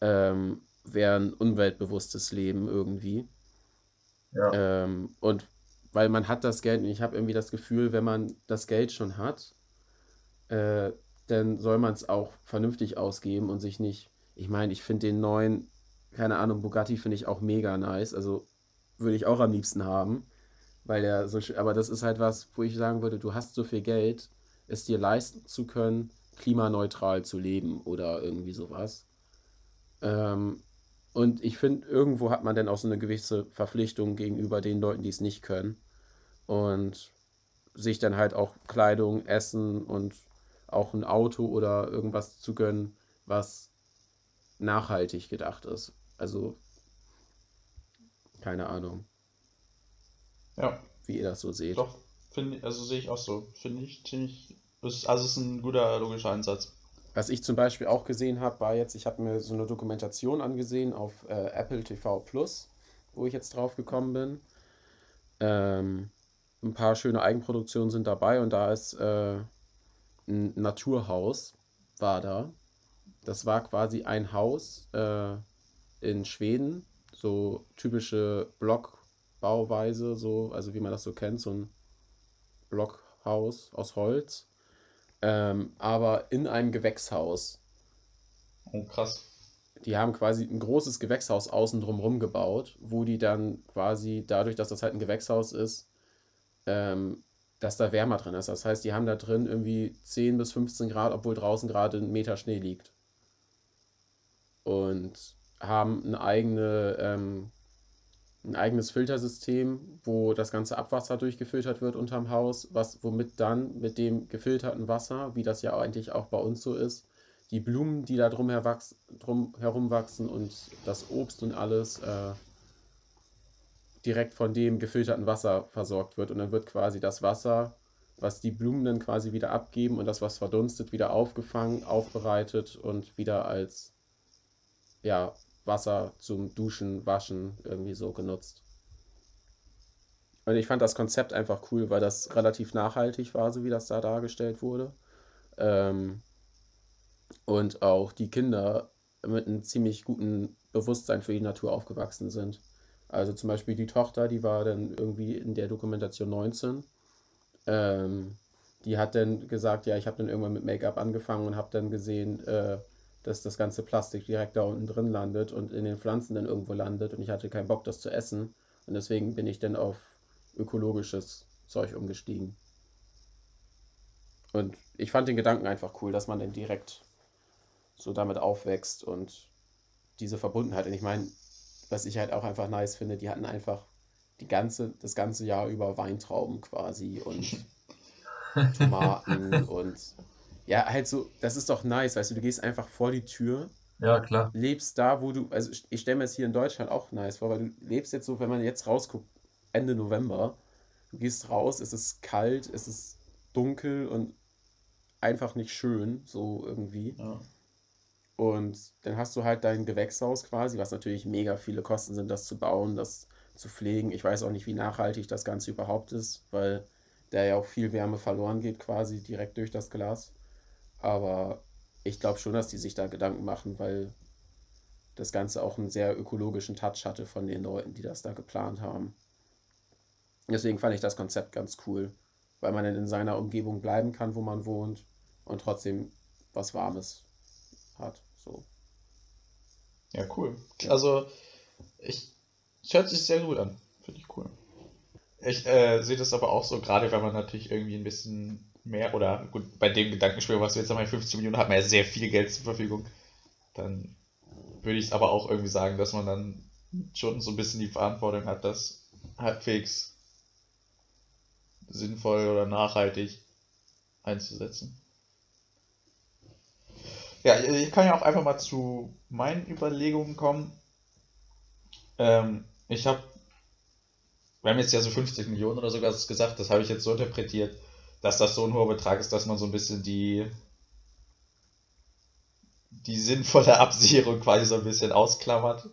ähm, wäre ein umweltbewusstes Leben irgendwie. Ja. Ähm, und weil man hat das Geld und ich habe irgendwie das Gefühl, wenn man das Geld schon hat, äh, dann soll man es auch vernünftig ausgeben und sich nicht. Ich meine, ich finde den neuen, keine Ahnung, Bugatti finde ich auch mega nice. Also würde ich auch am liebsten haben, weil der so. Aber das ist halt was, wo ich sagen würde, du hast so viel Geld, es dir leisten zu können, klimaneutral zu leben oder irgendwie sowas. Ähm, und ich finde, irgendwo hat man dann auch so eine gewisse Verpflichtung gegenüber den Leuten, die es nicht können. Und sich dann halt auch Kleidung, Essen und auch ein Auto oder irgendwas zu gönnen, was nachhaltig gedacht ist. Also, keine Ahnung. Ja. Wie ihr das so seht. Doch, finde also sehe ich auch so. Finde ich ziemlich. Ist, also ist ein guter logischer Ansatz. Was ich zum Beispiel auch gesehen habe, war jetzt, ich habe mir so eine Dokumentation angesehen auf äh, Apple TV Plus, wo ich jetzt drauf gekommen bin. Ähm, ein paar schöne Eigenproduktionen sind dabei und da ist äh, ein Naturhaus, war da. Das war quasi ein Haus äh, in Schweden, so typische Blockbauweise, so, also wie man das so kennt, so ein Blockhaus aus Holz ähm, aber in einem Gewächshaus. Oh, krass. Die haben quasi ein großes Gewächshaus außen drumherum gebaut, wo die dann quasi dadurch, dass das halt ein Gewächshaus ist, ähm, dass da wärmer drin ist. Das heißt, die haben da drin irgendwie 10 bis 15 Grad, obwohl draußen gerade ein Meter Schnee liegt. Und haben eine eigene ähm, ein eigenes Filtersystem, wo das ganze Abwasser durchgefiltert wird unterm Haus, was, womit dann mit dem gefilterten Wasser, wie das ja eigentlich auch bei uns so ist, die Blumen, die da drum, herwachs, drum herum wachsen und das Obst und alles äh, direkt von dem gefilterten Wasser versorgt wird. Und dann wird quasi das Wasser, was die Blumen dann quasi wieder abgeben und das, was verdunstet, wieder aufgefangen, aufbereitet und wieder als ja, Wasser zum Duschen, Waschen irgendwie so genutzt. Und ich fand das Konzept einfach cool, weil das relativ nachhaltig war, so wie das da dargestellt wurde. Ähm, und auch die Kinder mit einem ziemlich guten Bewusstsein für die Natur aufgewachsen sind. Also zum Beispiel die Tochter, die war dann irgendwie in der Dokumentation 19. Ähm, die hat dann gesagt, ja, ich habe dann irgendwann mit Make-up angefangen und habe dann gesehen, äh, dass das ganze Plastik direkt da unten drin landet und in den Pflanzen dann irgendwo landet und ich hatte keinen Bock, das zu essen. Und deswegen bin ich dann auf ökologisches Zeug umgestiegen. Und ich fand den Gedanken einfach cool, dass man dann direkt so damit aufwächst und diese Verbundenheit. Und ich meine, was ich halt auch einfach nice finde, die hatten einfach die ganze, das ganze Jahr über Weintrauben quasi und Tomaten und ja, halt so, das ist doch nice, weißt du, du gehst einfach vor die Tür. Ja, klar. Lebst da, wo du, also ich stelle mir es hier in Deutschland auch nice vor, weil du lebst jetzt so, wenn man jetzt rausguckt, Ende November, du gehst raus, es ist kalt, es ist dunkel und einfach nicht schön, so irgendwie. Ja. Und dann hast du halt dein Gewächshaus quasi, was natürlich mega viele Kosten sind, das zu bauen, das zu pflegen. Ich weiß auch nicht, wie nachhaltig das Ganze überhaupt ist, weil da ja auch viel Wärme verloren geht, quasi direkt durch das Glas. Aber ich glaube schon, dass die sich da Gedanken machen, weil das Ganze auch einen sehr ökologischen Touch hatte von den Leuten, die das da geplant haben. Deswegen fand ich das Konzept ganz cool, weil man dann in seiner Umgebung bleiben kann, wo man wohnt und trotzdem was Warmes hat. So. Ja, cool. Also, ich, es hört sich sehr gut an. Finde ich cool. Ich äh, sehe das aber auch so, gerade wenn man natürlich irgendwie ein bisschen mehr oder gut, bei dem Gedankenspiel, was wir jetzt haben, 50 Millionen, hat man ja sehr viel Geld zur Verfügung. Dann würde ich es aber auch irgendwie sagen, dass man dann schon so ein bisschen die Verantwortung hat, das halbwegs sinnvoll oder nachhaltig einzusetzen. Ja, ich kann ja auch einfach mal zu meinen Überlegungen kommen. Ähm, ich habe, wir haben jetzt ja so 50 Millionen oder sogar gesagt, das habe ich jetzt so interpretiert, dass das so ein hoher Betrag ist, dass man so ein bisschen die, die sinnvolle Absicherung quasi so ein bisschen ausklammert,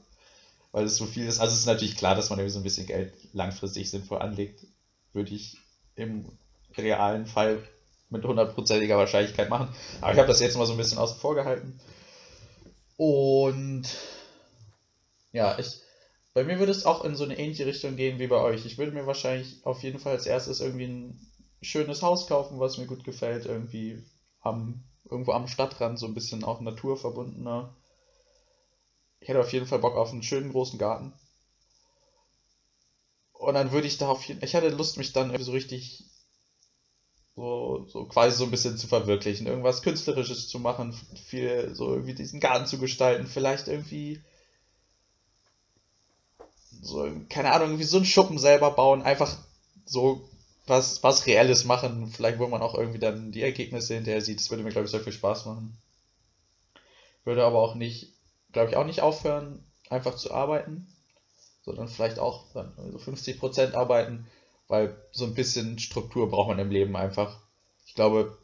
weil es so viel ist. Also es ist natürlich klar, dass man irgendwie so ein bisschen Geld langfristig sinnvoll anlegt, würde ich im realen Fall mit hundertprozentiger Wahrscheinlichkeit machen. Aber ich habe das jetzt mal so ein bisschen außen vor gehalten. Und ja, ich, bei mir würde es auch in so eine ähnliche Richtung gehen wie bei euch. Ich würde mir wahrscheinlich auf jeden Fall als erstes irgendwie ein schönes Haus kaufen, was mir gut gefällt, irgendwie am, irgendwo am Stadtrand, so ein bisschen auch naturverbundener. Ich hätte auf jeden Fall Bock auf einen schönen großen Garten. Und dann würde ich da auf jeden ich hätte Lust, mich dann so richtig so, so quasi so ein bisschen zu verwirklichen, irgendwas Künstlerisches zu machen, viel so irgendwie diesen Garten zu gestalten, vielleicht irgendwie so, keine Ahnung, irgendwie so einen Schuppen selber bauen, einfach so was, was Reelles machen, vielleicht wo man auch irgendwie dann die Ergebnisse hinterher sieht, das würde mir, glaube ich, sehr viel Spaß machen. Würde aber auch nicht, glaube ich, auch nicht aufhören, einfach zu arbeiten, sondern vielleicht auch dann so 50% arbeiten, weil so ein bisschen Struktur braucht man im Leben einfach. Ich glaube,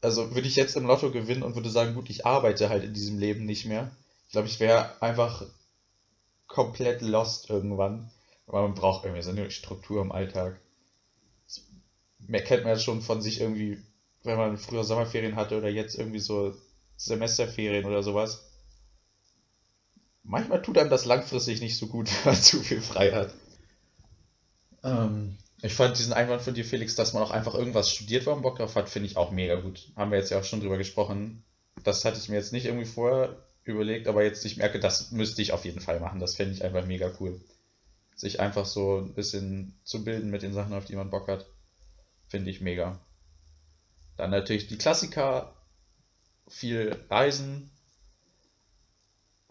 also würde ich jetzt im Lotto gewinnen und würde sagen, gut, ich arbeite halt in diesem Leben nicht mehr. Ich glaube, ich wäre einfach komplett lost irgendwann. Aber man braucht irgendwie so eine Struktur im Alltag. Mehr kennt man ja schon von sich irgendwie, wenn man früher Sommerferien hatte oder jetzt irgendwie so Semesterferien oder sowas. Manchmal tut einem das langfristig nicht so gut, wenn man zu viel frei hat. Ähm, ich fand diesen Einwand von dir, Felix, dass man auch einfach irgendwas studiert, man Bock drauf hat, finde ich auch mega gut. Haben wir jetzt ja auch schon drüber gesprochen. Das hatte ich mir jetzt nicht irgendwie vorher überlegt, aber jetzt ich merke, das müsste ich auf jeden Fall machen. Das fände ich einfach mega cool. Sich einfach so ein bisschen zu bilden mit den Sachen, auf die man Bock hat, finde ich mega. Dann natürlich die Klassiker, viel Reisen,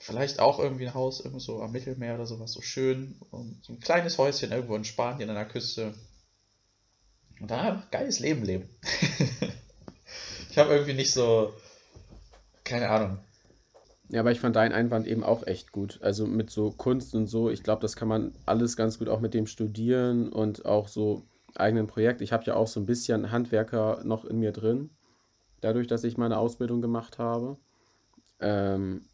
vielleicht auch irgendwie ein Haus irgendwo so am Mittelmeer oder sowas, so schön. Und so ein kleines Häuschen irgendwo in Spanien an der Küste. Und da geiles Leben leben. ich habe irgendwie nicht so, keine Ahnung. Ja, aber ich fand deinen Einwand eben auch echt gut. Also mit so Kunst und so, ich glaube, das kann man alles ganz gut auch mit dem Studieren und auch so eigenen Projekt. Ich habe ja auch so ein bisschen Handwerker noch in mir drin, dadurch, dass ich meine Ausbildung gemacht habe. Ähm,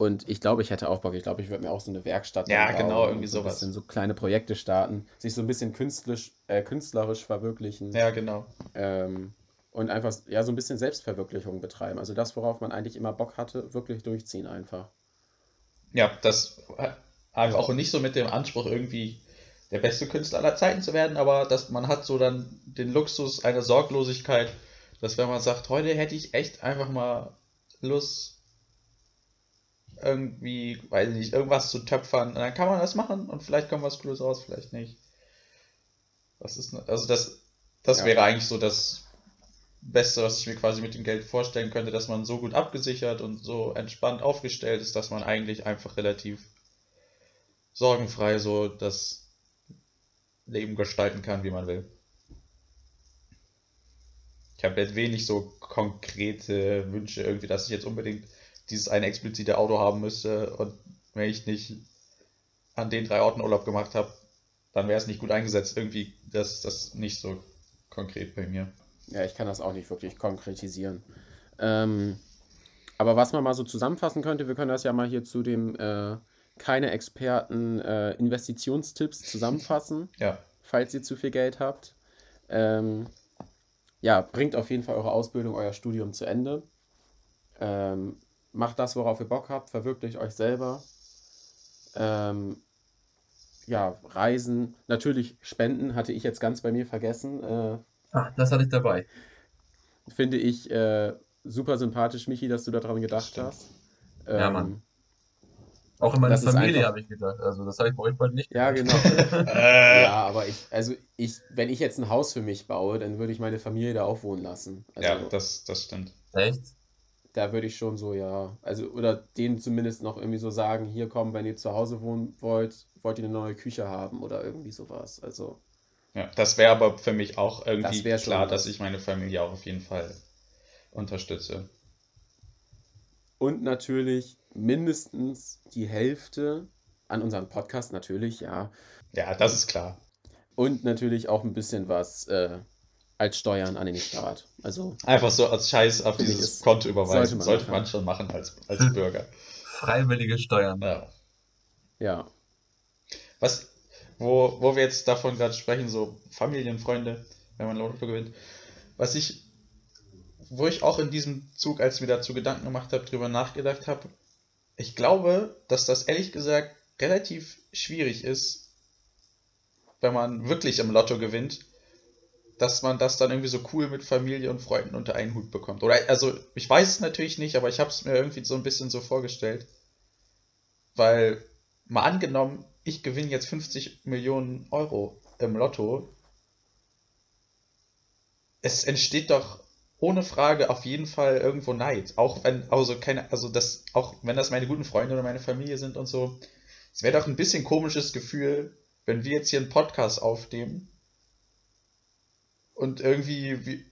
und ich glaube, ich hätte auch Bock. Ich glaube, ich würde mir auch so eine Werkstatt Ja, genau, irgendwie so sowas. Bisschen so kleine Projekte starten, sich so ein bisschen künstlerisch, äh, künstlerisch verwirklichen. Ja, genau. Ähm, und einfach ja so ein bisschen Selbstverwirklichung betreiben. Also das, worauf man eigentlich immer Bock hatte, wirklich durchziehen einfach. Ja, das einfach auch nicht so mit dem Anspruch irgendwie der beste Künstler aller Zeiten zu werden, aber dass man hat so dann den Luxus einer Sorglosigkeit, dass wenn man sagt, heute hätte ich echt einfach mal Lust irgendwie, weiß ich nicht, irgendwas zu töpfern. Und dann kann man das machen und vielleicht kommt was Cooles raus, vielleicht nicht. Was ist, also das, das ja. wäre eigentlich so das Beste, was ich mir quasi mit dem Geld vorstellen könnte, dass man so gut abgesichert und so entspannt aufgestellt ist, dass man eigentlich einfach relativ sorgenfrei so das Leben gestalten kann, wie man will. Ich habe jetzt wenig so konkrete Wünsche irgendwie, dass ich jetzt unbedingt dieses eine explizite Auto haben müsste und wenn ich nicht an den drei Orten Urlaub gemacht habe, dann wäre es nicht gut eingesetzt. Irgendwie, das das nicht so konkret bei mir. Ja, ich kann das auch nicht wirklich konkretisieren. Ähm, aber was man mal so zusammenfassen könnte, wir können das ja mal hier zu dem äh, keine Experten äh, Investitionstipps zusammenfassen, ja. falls ihr zu viel Geld habt. Ähm, ja, bringt auf jeden Fall eure Ausbildung, euer Studium zu Ende. Ähm, macht das, worauf ihr Bock habt, verwirklicht euch selber. Ähm, ja, Reisen, natürlich Spenden, hatte ich jetzt ganz bei mir vergessen. Äh, Ach, das hatte ich dabei. Finde ich äh, super sympathisch, Michi, dass du daran gedacht hast. Ähm, ja, Mann. Auch in meiner Familie habe ich gedacht. Also das habe ich bei euch bald nicht. Ja, genau. äh. Ja, aber ich, also ich, wenn ich jetzt ein Haus für mich baue, dann würde ich meine Familie da auch wohnen lassen. Also, ja, das, das stimmt. Echt? Da würde ich schon so, ja, also, oder denen zumindest noch irgendwie so sagen, hier kommen, wenn ihr zu Hause wohnen wollt, wollt ihr eine neue Küche haben oder irgendwie sowas. Also. Ja, das wäre aber für mich auch irgendwie das klar, dass ich meine Familie auch auf jeden Fall unterstütze. Und natürlich mindestens die Hälfte an unserem Podcast, natürlich, ja. Ja, das ist klar. Und natürlich auch ein bisschen was äh, als Steuern an den Staat. Also Einfach so als Scheiß auf dieses ist- Konto überweisen. sollte Sollte man man, machen. schon machen als, als Bürger. Freiwillige Steuern. Ja. ja, Was, wo, wo wir jetzt davon gerade sprechen, so Familienfreunde, wenn man Lotto gewinnt, was ich, wo ich auch in diesem Zug, als ich mir dazu Gedanken gemacht habe, drüber nachgedacht habe, ich glaube, dass das ehrlich gesagt relativ schwierig ist, wenn man wirklich im Lotto gewinnt, dass man das dann irgendwie so cool mit Familie und Freunden unter einen Hut bekommt. Oder also, ich weiß es natürlich nicht, aber ich habe es mir irgendwie so ein bisschen so vorgestellt. Weil, mal angenommen, ich gewinne jetzt 50 Millionen Euro im Lotto. Es entsteht doch ohne Frage auf jeden Fall irgendwo Neid. Auch wenn, also keine, also das, auch wenn das meine guten Freunde oder meine Familie sind und so. Es wäre doch ein bisschen komisches Gefühl, wenn wir jetzt hier einen Podcast aufnehmen und irgendwie, wie,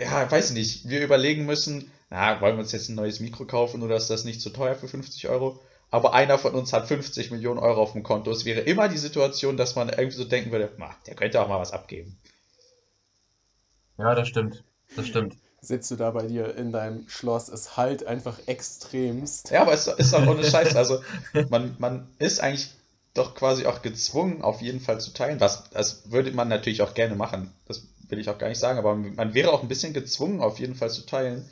ja, weiß nicht, wir überlegen müssen, na, wollen wir uns jetzt ein neues Mikro kaufen oder ist das nicht zu teuer für 50 Euro? Aber einer von uns hat 50 Millionen Euro auf dem Konto. Es wäre immer die Situation, dass man irgendwie so denken würde, "Ma, der könnte auch mal was abgeben. Ja, das stimmt. Das stimmt. sitzt du da bei dir in deinem Schloss, es halt einfach extremst. Ja, aber es ist auch ohne Scheiß. Also man, man ist eigentlich doch quasi auch gezwungen, auf jeden Fall zu teilen. Was, das würde man natürlich auch gerne machen. Das will ich auch gar nicht sagen, aber man wäre auch ein bisschen gezwungen, auf jeden Fall zu teilen.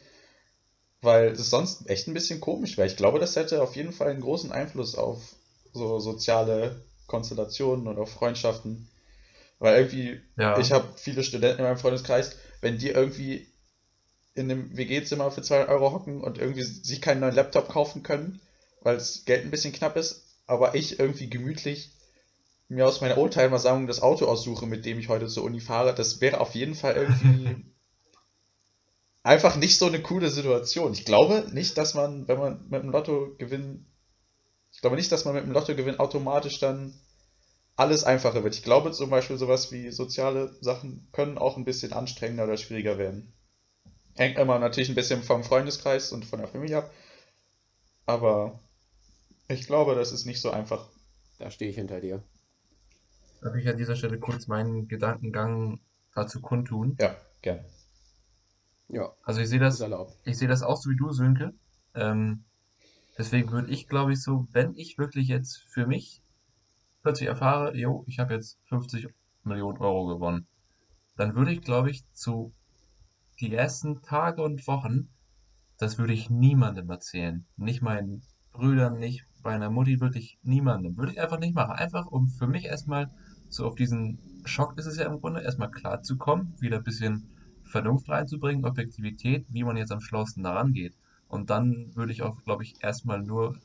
Weil es sonst echt ein bisschen komisch wäre. Ich glaube, das hätte auf jeden Fall einen großen Einfluss auf so soziale Konstellationen und auf Freundschaften. Weil irgendwie Ja. ich habe viele Studenten in meinem Freundeskreis, wenn die irgendwie in einem WG-Zimmer für 200 Euro hocken und irgendwie sich keinen neuen Laptop kaufen können, weil das Geld ein bisschen knapp ist, aber ich irgendwie gemütlich mir aus meiner Oldtimer-Sammlung das Auto aussuche, mit dem ich heute zur Uni fahre, das wäre auf jeden Fall irgendwie einfach nicht so eine coole Situation. Ich glaube nicht, dass man, wenn man mit dem Lottogewinn, ich glaube nicht, dass man mit dem Lottogewinn automatisch dann alles einfacher wird. Ich glaube zum Beispiel sowas wie soziale Sachen können auch ein bisschen anstrengender oder schwieriger werden. Hängt immer natürlich ein bisschen vom Freundeskreis und von der Familie ab. Aber ich glaube, das ist nicht so einfach. Da stehe ich hinter dir. Darf ich an dieser Stelle kurz meinen Gedankengang dazu kundtun? Ja, gern. Ja, Also ich sehe das, ich sehe das auch so wie du, Sönke. Ähm, deswegen würde ich, glaube ich, so, wenn ich wirklich jetzt für mich plötzlich erfahre, jo, ich habe jetzt 50 Millionen Euro gewonnen, dann würde ich, glaube ich, zu die ersten Tage und Wochen, das würde ich niemandem erzählen. Nicht meinen Brüdern, nicht meiner Mutti, wirklich niemandem. Würde ich einfach nicht machen. Einfach um für mich erstmal so auf diesen Schock ist es ja im Grunde, erstmal klarzukommen, wieder ein bisschen Vernunft reinzubringen, Objektivität, wie man jetzt am schlauesten daran geht. Und dann würde ich auch, glaube ich, erstmal nur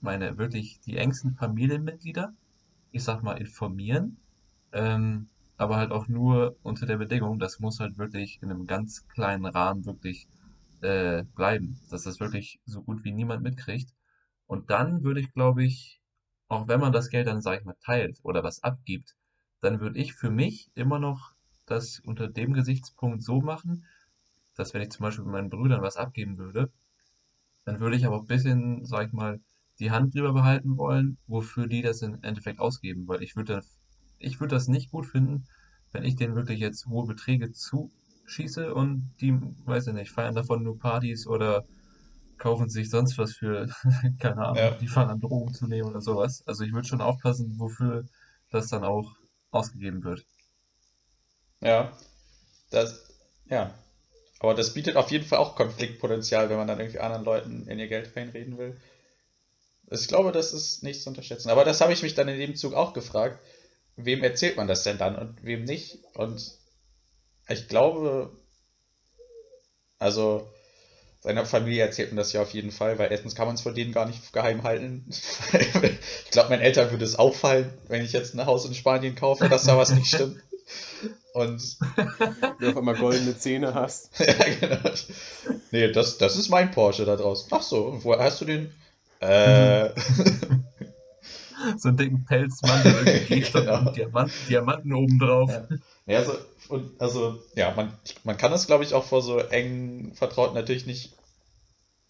meine wirklich die engsten Familienmitglieder, ich sag mal, informieren. Ähm, aber halt auch nur unter der Bedingung, das muss halt wirklich in einem ganz kleinen Rahmen wirklich äh, bleiben, dass das wirklich so gut wie niemand mitkriegt. Und dann würde ich, glaube ich, auch wenn man das Geld dann, sag ich mal, teilt oder was abgibt, dann würde ich für mich immer noch das unter dem Gesichtspunkt so machen, dass wenn ich zum Beispiel meinen Brüdern was abgeben würde, dann würde ich aber ein bisschen, sag ich mal, die Hand drüber behalten wollen, wofür die das im Endeffekt ausgeben, weil ich würde, ich würde das nicht gut finden, wenn ich denen wirklich jetzt hohe Beträge zuschieße und die, weiß ich nicht, feiern davon nur Partys oder kaufen sich sonst was für, keine Ahnung, Ja. die fangen an Drogen zu nehmen oder sowas. Also ich würde schon aufpassen, wofür das dann auch ausgegeben wird. Ja, das, ja. Aber das bietet auf jeden Fall auch Konfliktpotenzial, wenn man dann irgendwie anderen Leuten in ihr Geld reinreden will. Ich glaube, das ist nicht zu unterschätzen. Aber das habe ich mich dann in dem Zug auch gefragt. Wem erzählt man das denn dann und wem nicht? Und ich glaube, also seiner Familie erzählt man das ja auf jeden Fall, weil erstens kann man es vor denen gar nicht geheim halten. Ich glaube, meinen Eltern würde es auffallen, wenn ich jetzt ein Haus in Spanien kaufe, dass da was nicht stimmt. Und Wenn du auf einmal goldene Zähne hast. ja, genau. Nee, das, das ist mein Porsche da draußen. Ach so, woher hast du den? Äh, So einen dicken Pelzmantel, irgendwie Gegenstand Genau. und Diamant, Diamanten obendrauf. Ja. ja, also, und, also, ja, man, man kann das, glaube ich, auch vor so engen Vertrauten natürlich nicht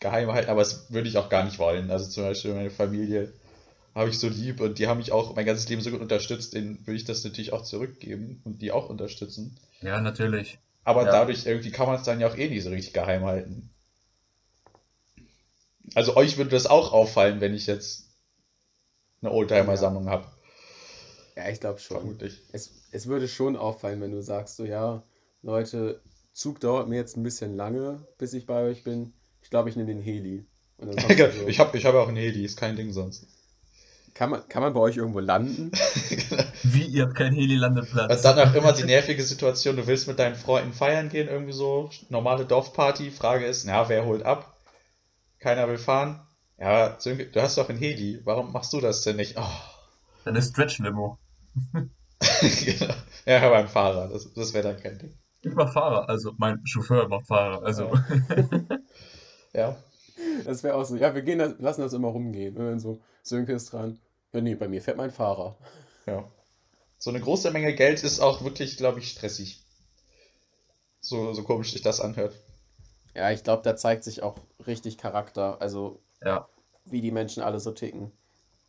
geheim halten, aber das würde ich auch gar nicht wollen. Also zum Beispiel meine Familie habe ich so lieb und die haben mich auch mein ganzes Leben so gut unterstützt, denen würde ich das natürlich auch zurückgeben und die auch unterstützen. Ja, natürlich. Aber Ja. dadurch irgendwie kann man es dann ja auch eh nicht so richtig geheim halten. Also euch würde das auch auffallen, wenn ich jetzt eine Oldtimer-Sammlung habe. Ja, ich glaube schon. Vermutlich. Es, es würde schon auffallen, wenn du sagst, so ja, Leute, Zug dauert mir jetzt ein bisschen lange, bis ich bei euch bin. Ich glaube, ich nehme den Heli. So, Ich habe ich hab ja auch einen Heli, ist kein Ding sonst. kann, man, kann man bei euch irgendwo landen? Wie, ihr habt keinen Heli-Landeplatz? Und dann auch immer die nervige Situation, du willst mit deinen Freunden feiern gehen, irgendwie so, normale Dorfparty. Frage ist, na, wer holt ab? Keiner will fahren. Ja, Sönke, du hast doch einen Heli, warum machst du das denn nicht? Oh. Eine Stretch-Limo. Genau. ja, aber ein Fahrer, das, das wäre dann kein Ding. Ich mach Fahrer, also mein Chauffeur macht Fahrer. Also, Ja. Das wäre auch so, ja, wir gehen das, lassen das immer rumgehen. Und dann so, Sönke ist dran. Ja, nee, bei mir fährt mein Fahrer. Ja. So eine große Menge Geld ist auch wirklich, glaube ich, stressig. So, so komisch sich das anhört. Ja, ich glaube, da zeigt sich auch richtig Charakter. Also, ja. wie die Menschen alle so ticken.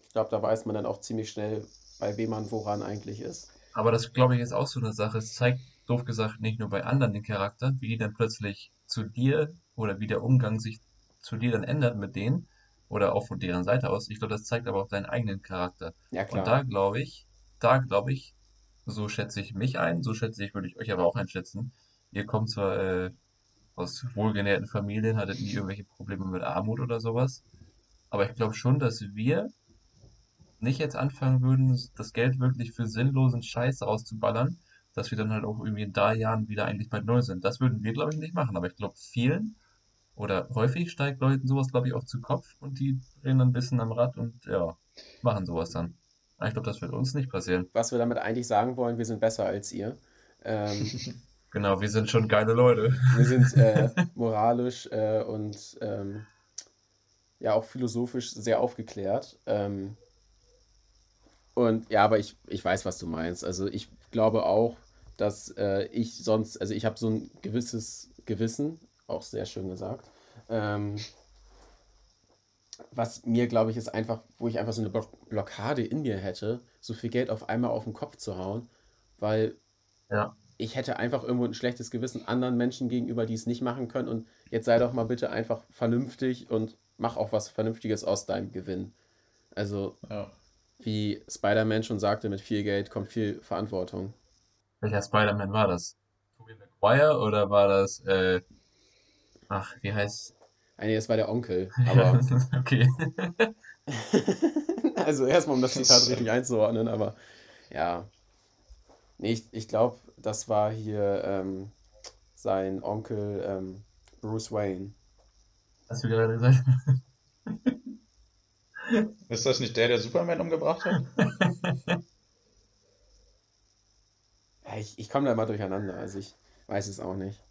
Ich glaube, da weiß man dann auch ziemlich schnell, bei wem man woran eigentlich ist. Aber das, glaube ich, ist auch so eine Sache. Es zeigt, doof gesagt, nicht nur bei anderen den Charakter, wie die dann plötzlich zu dir oder wie der Umgang sich zu dir dann ändert mit denen oder auch von deren Seite aus. Ich glaube, das zeigt aber auch deinen eigenen Charakter. Ja, Und klar. da glaube ich, da glaube ich, so schätze ich mich ein, so schätze ich, würde ich euch aber auch einschätzen. Ihr kommt zwar äh, aus wohlgenährten Familien, hattet nie irgendwelche Probleme mit Armut oder sowas, aber ich glaube schon, dass wir nicht jetzt anfangen würden, das Geld wirklich für sinnlosen Scheiß auszuballern, dass wir dann halt auch irgendwie in drei Jahren wieder eigentlich bei Null sind. Das würden wir, glaube ich, nicht machen, aber ich glaube, vielen oder häufig steigt Leuten sowas, glaube ich, auch zu Kopf und die drehen dann ein bisschen am Rad und ja, machen sowas dann. Aber ich glaube, das wird uns nicht passieren. Was wir damit eigentlich sagen wollen, wir sind besser als ihr. Ähm, Genau, wir sind schon geile Leute. wir sind äh, moralisch äh, und ähm, ja auch philosophisch sehr aufgeklärt. Ähm, und ja, aber ich, ich weiß, was du meinst. Also ich glaube auch, dass äh, ich sonst, also ich habe so ein gewisses Gewissen, auch sehr schön gesagt. Ähm, was mir, glaube ich, ist einfach, wo ich einfach so eine Block Blockade in mir hätte, so viel Geld auf einmal auf den Kopf zu hauen, weil Ja. Ich hätte einfach irgendwo ein schlechtes Gewissen anderen Menschen gegenüber, die es nicht machen können. Und jetzt sei doch mal bitte einfach vernünftig und mach auch was Vernünftiges aus deinem Gewinn. Also, Ja. wie Spider-Man schon sagte, mit viel Geld kommt viel Verantwortung. Welcher Spider-Man war das? Tobey Maguire oder war das, äh, ach, wie heißt? Ah, nee, das war der Onkel. Aber, okay. also erstmal, um das Zitat richtig einzuordnen, aber ja. Nee, ich, ich glaube, das war hier ähm, sein Onkel ähm, Bruce Wayne. Hast du gerade gesagt? Ist das nicht der, der Superman umgebracht hat? Ja, ich, ich komme da immer durcheinander, also ich weiß es auch nicht.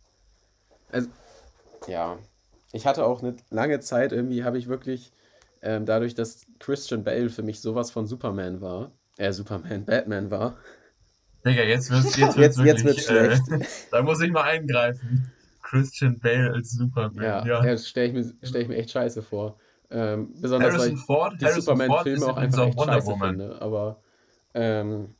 Also, ja. Ich hatte auch eine lange Zeit, irgendwie habe ich wirklich, ähm, dadurch, dass Christian Bale für mich sowas von Superman war, äh, Superman, Batman war, Digga, jetzt wird's, jetzt Jetzt- wird's jetzt wirklich, wird's äh, da muss ich mal eingreifen. Christian Bale als Superman, ja, ja. ja. das stelle ich, mir- stell ich mir echt scheiße vor. Ähm, besonders weil Harrison ich Ford, die Superman-Filme auch einfach auch echt Wonder scheiße Woman. finde. Aber, ähm,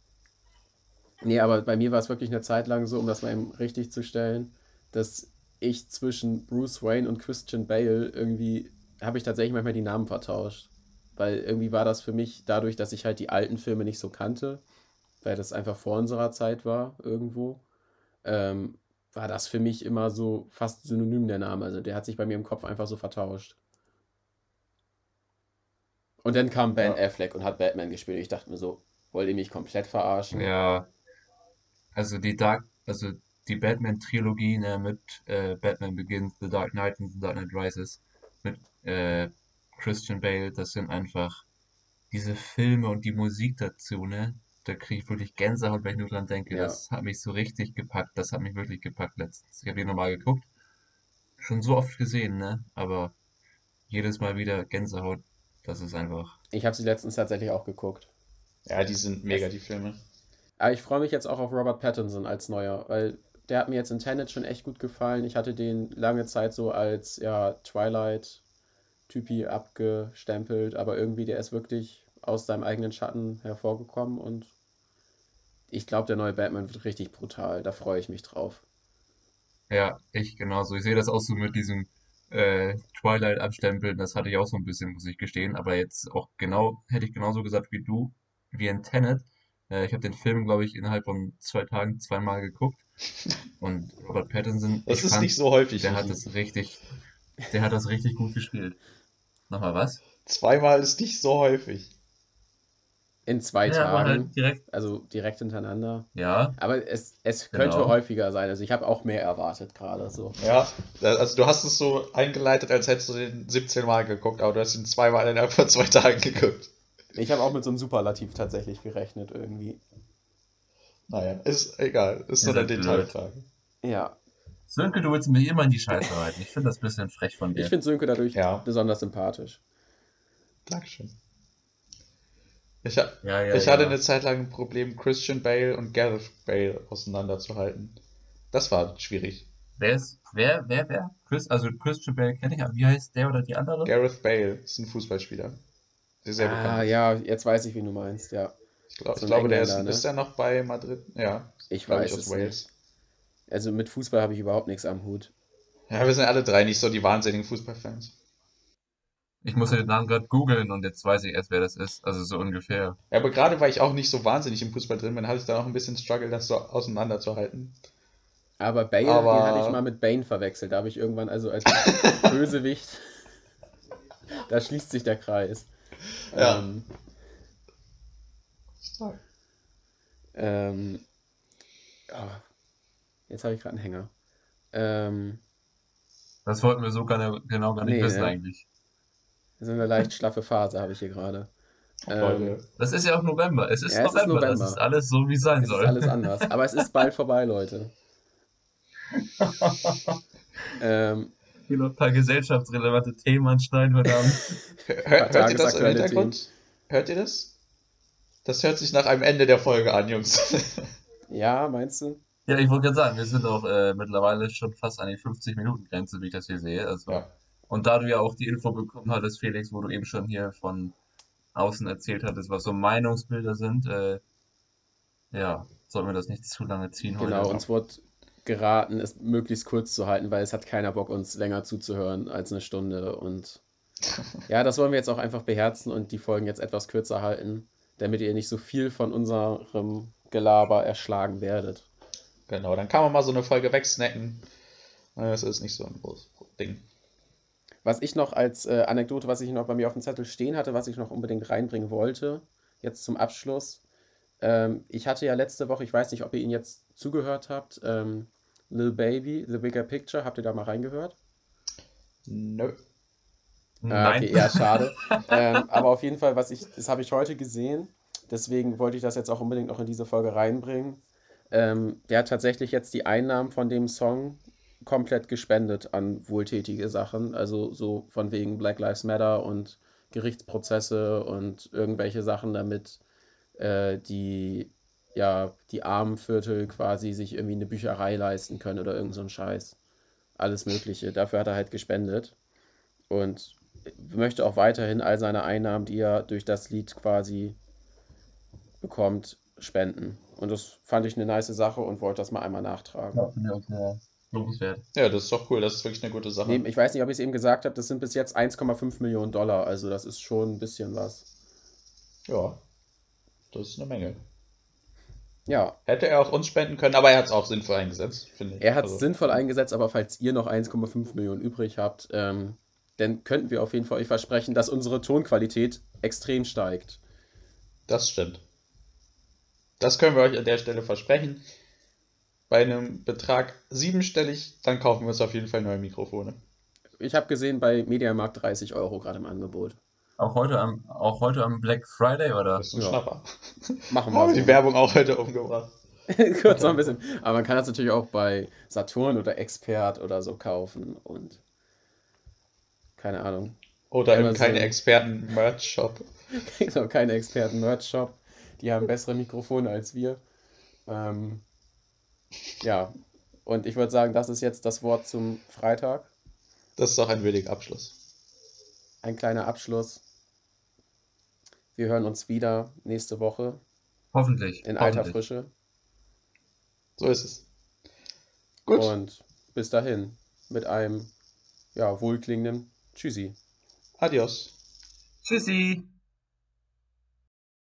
nee, aber bei mir war es wirklich eine Zeit lang so, um das mal eben richtig zu stellen, dass ich zwischen Bruce Wayne und Christian Bale irgendwie, habe ich tatsächlich manchmal die Namen vertauscht. Weil irgendwie war das für mich dadurch, dass ich halt die alten Filme nicht so kannte, weil das einfach vor unserer Zeit war irgendwo, ähm, war das für mich immer so fast synonym der Name. Also der hat sich bei mir im Kopf einfach so vertauscht. Und dann kam Ben Ja. Affleck und hat Batman gespielt. Ich dachte mir so, wollt ihr mich komplett verarschen? Ja, also die Dark, also die Batman-Trilogie, ne, mit äh, Batman Begins, The Dark Knight und The Dark Knight Rises, mit äh, Christian Bale, das sind einfach diese Filme und die Musik dazu, ne? Da kriege ich wirklich Gänsehaut, wenn ich nur dran denke. Ja. Das hat mich so richtig gepackt. Das hat mich wirklich gepackt letztens. Ich habe ihn nochmal geguckt. Schon so oft gesehen, ne? Aber jedes Mal wieder Gänsehaut. Das ist einfach. Ich habe sie letztens tatsächlich auch geguckt. Ja, die sind mega, die Filme. Aber ich freue mich jetzt auch auf Robert Pattinson als neuer, weil der hat mir jetzt in Tenet schon echt gut gefallen. Ich hatte den lange Zeit so als ja, Twilight-Typi abgestempelt, aber irgendwie der ist wirklich aus seinem eigenen Schatten hervorgekommen und ich glaube, der neue Batman wird richtig brutal. Da freue ich mich drauf. Ja, ich genauso. Ich sehe das auch so mit diesem äh, Twilight anstempeln. Das hatte ich auch so ein bisschen, muss ich gestehen. Aber jetzt auch genau, hätte ich genauso gesagt wie du, wie in Tenet. Äh, ich habe den Film, glaube ich, innerhalb von zwei Tagen zweimal geguckt. Und Robert Pattinson, Das ich ist fand, nicht so häufig. der hat das richtig, der hat das richtig gut gespielt. Nochmal was? Zweimal ist nicht so häufig. In zwei Ja, Tagen, halt direkt. also direkt hintereinander. Ja, Aber es, es könnte Genau. häufiger sein. Also ich habe auch mehr erwartet gerade so. Ja, also du hast es so eingeleitet, als hättest du den 17 Mal geguckt, aber du hast ihn zweimal innerhalb von zwei Tagen geguckt. Ich habe auch mit so einem Superlativ tatsächlich gerechnet irgendwie. Naja, ist egal. Ist eine seid blöd. Detailfrage. Ja, Sönke, du willst mich immer in die Scheiße reiten. Ich finde das ein bisschen frech von ich dir. finde Sönke dadurch Ja. besonders sympathisch. Dankeschön. Ich, ha Ja, ja, ich hatte ja. eine Zeit lang ein Problem, Christian Bale und Gareth Bale auseinanderzuhalten. Das war schwierig. Wer ist, wer, wer, wer? Chris, also Christian Bale kenne ich, aber wie heißt der oder die andere? Gareth Bale ist ein Fußballspieler. Der sehr ah, bekannt. ja, jetzt weiß ich, wie du meinst, ja. Ich, glaub, So ich glaube, der ist, ne? ist er noch bei Madrid? Ja. Ich weiß aus es Wales. nicht. Also mit Fußball habe ich überhaupt nichts am Hut. Ja, wir sind alle drei nicht so die wahnsinnigen Fußballfans. Ich muss den Namen gerade googeln und jetzt weiß ich erst, wer das ist. Also so ungefähr. Ja, aber gerade weil ich auch nicht so wahnsinnig im Fußball drin bin, hatte ich da noch ein bisschen Struggle, das so auseinanderzuhalten. Aber Bale, Aber- den hatte ich mal mit Bane verwechselt. Da habe ich irgendwann also als Bösewicht. da schließt sich der Kreis. Ja. Ähm, ähm, ah, jetzt habe ich gerade einen Hänger. Ähm, Das wollten wir so gar, genau gar nicht Nee, wissen ne? eigentlich. So eine leicht schlaffe Phase habe ich hier gerade. Ähm, Leute. Das ist ja auch November. Es ist, Ja, es ist November. Das November. ist alles so, wie es sein es ist soll. alles anders. Aber es ist bald vorbei, Leute. Ähm, Hier noch ein paar gesellschaftsrelevante Themen anschneiden heute Abend. Hör, hört ihr das im Hintergrund? Hört ihr das? Das hört sich nach einem Ende der Folge an, Jungs. ja, meinst du? Ja, ich wollte gerade sagen, wir sind auch äh, mittlerweile schon fast an die 50-Minuten-Grenze, wie ich das hier sehe. Also, ja. Und da du ja auch die Info bekommen hattest, Felix, wo du eben schon hier von außen erzählt hattest, was so Meinungsbilder sind, äh, ja, sollten wir das nicht zu lange ziehen Genau, heute. uns wurde geraten, es möglichst kurz zu halten, weil es hat keiner Bock, uns länger zuzuhören als eine Stunde. Und ja, das wollen wir jetzt auch einfach beherzen und die Folgen jetzt etwas kürzer halten, damit ihr nicht so viel von unserem Gelaber erschlagen werdet. Genau, dann kann man mal so eine Folge wegsnacken. Das ist nicht so ein großes Ding. Was ich noch als äh, Anekdote, was ich noch bei mir auf dem Zettel stehen hatte, was ich noch unbedingt reinbringen wollte, jetzt zum Abschluss. Ähm, ich hatte ja letzte Woche, ich weiß nicht, ob ihr ihn jetzt zugehört habt, ähm, Lil Baby, The Bigger Picture, habt ihr da mal reingehört? Nö. Ah, Nein. okay, ja, schade. ähm, aber auf jeden Fall, was ich, das habe ich heute gesehen. Deswegen wollte ich das jetzt auch unbedingt noch in diese Folge reinbringen. Ähm, der hat tatsächlich jetzt die Einnahmen von dem Song komplett gespendet an wohltätige Sachen. Also so von wegen Black Lives Matter und Gerichtsprozesse und irgendwelche Sachen, damit äh, die, ja, die armen quasi sich irgendwie eine Bücherei leisten können oder irgend so ein Scheiß. Alles Mögliche. Dafür hat er halt gespendet. Und möchte auch weiterhin all seine Einnahmen, die er durch das Lied quasi bekommt, spenden. Und das fand ich eine nice Sache und wollte das mal einmal nachtragen. Ja, finde ich auch sehr lobenswert. Ja, das ist doch cool. Das ist wirklich eine gute Sache. Nee, ich weiß nicht, ob ich es eben gesagt habe, das sind bis jetzt 1,5 Millionen Dollar, also das ist schon ein bisschen was. Ja, das ist eine Menge. Ja, Hätte er auch uns spenden können, aber er hat es auch sinnvoll eingesetzt, finde ich. er hat es Also, sinnvoll eingesetzt, aber falls ihr noch 1,5 Millionen übrig habt, ähm, dann könnten wir auf jeden Fall euch versprechen, dass unsere Tonqualität extrem steigt. Das stimmt. Das können wir euch an der Stelle versprechen. Bei einem Betrag siebenstellig, dann kaufen wir uns auf jeden Fall neue Mikrofone. Ich habe gesehen, bei Mediamarkt 30 Euro gerade im Angebot. Auch heute am, auch heute am Black Friday, oder? Das ist ein Ja. Schnapper. Machen wir Haben wir so. die Werbung auch heute umgebracht. Kurz noch ein bisschen. Aber man kann das natürlich auch bei Saturn oder Expert oder so kaufen und keine Ahnung. Oder im Amazon. keine Experten-Merch-Shop. Genau, keine Experten-Merch-Shop. Die haben bessere Mikrofone als wir. Ähm, ja, und ich würde sagen, das ist jetzt das Wort zum Freitag. Das ist doch ein würdiger Abschluss. Ein kleiner Abschluss. Wir hören uns wieder nächste Woche Hoffentlich. in alter hoffentlich. Frische. So ist es. Gut. Und bis dahin mit einem ja, wohlklingenden Tschüssi. Adios. Tschüssi.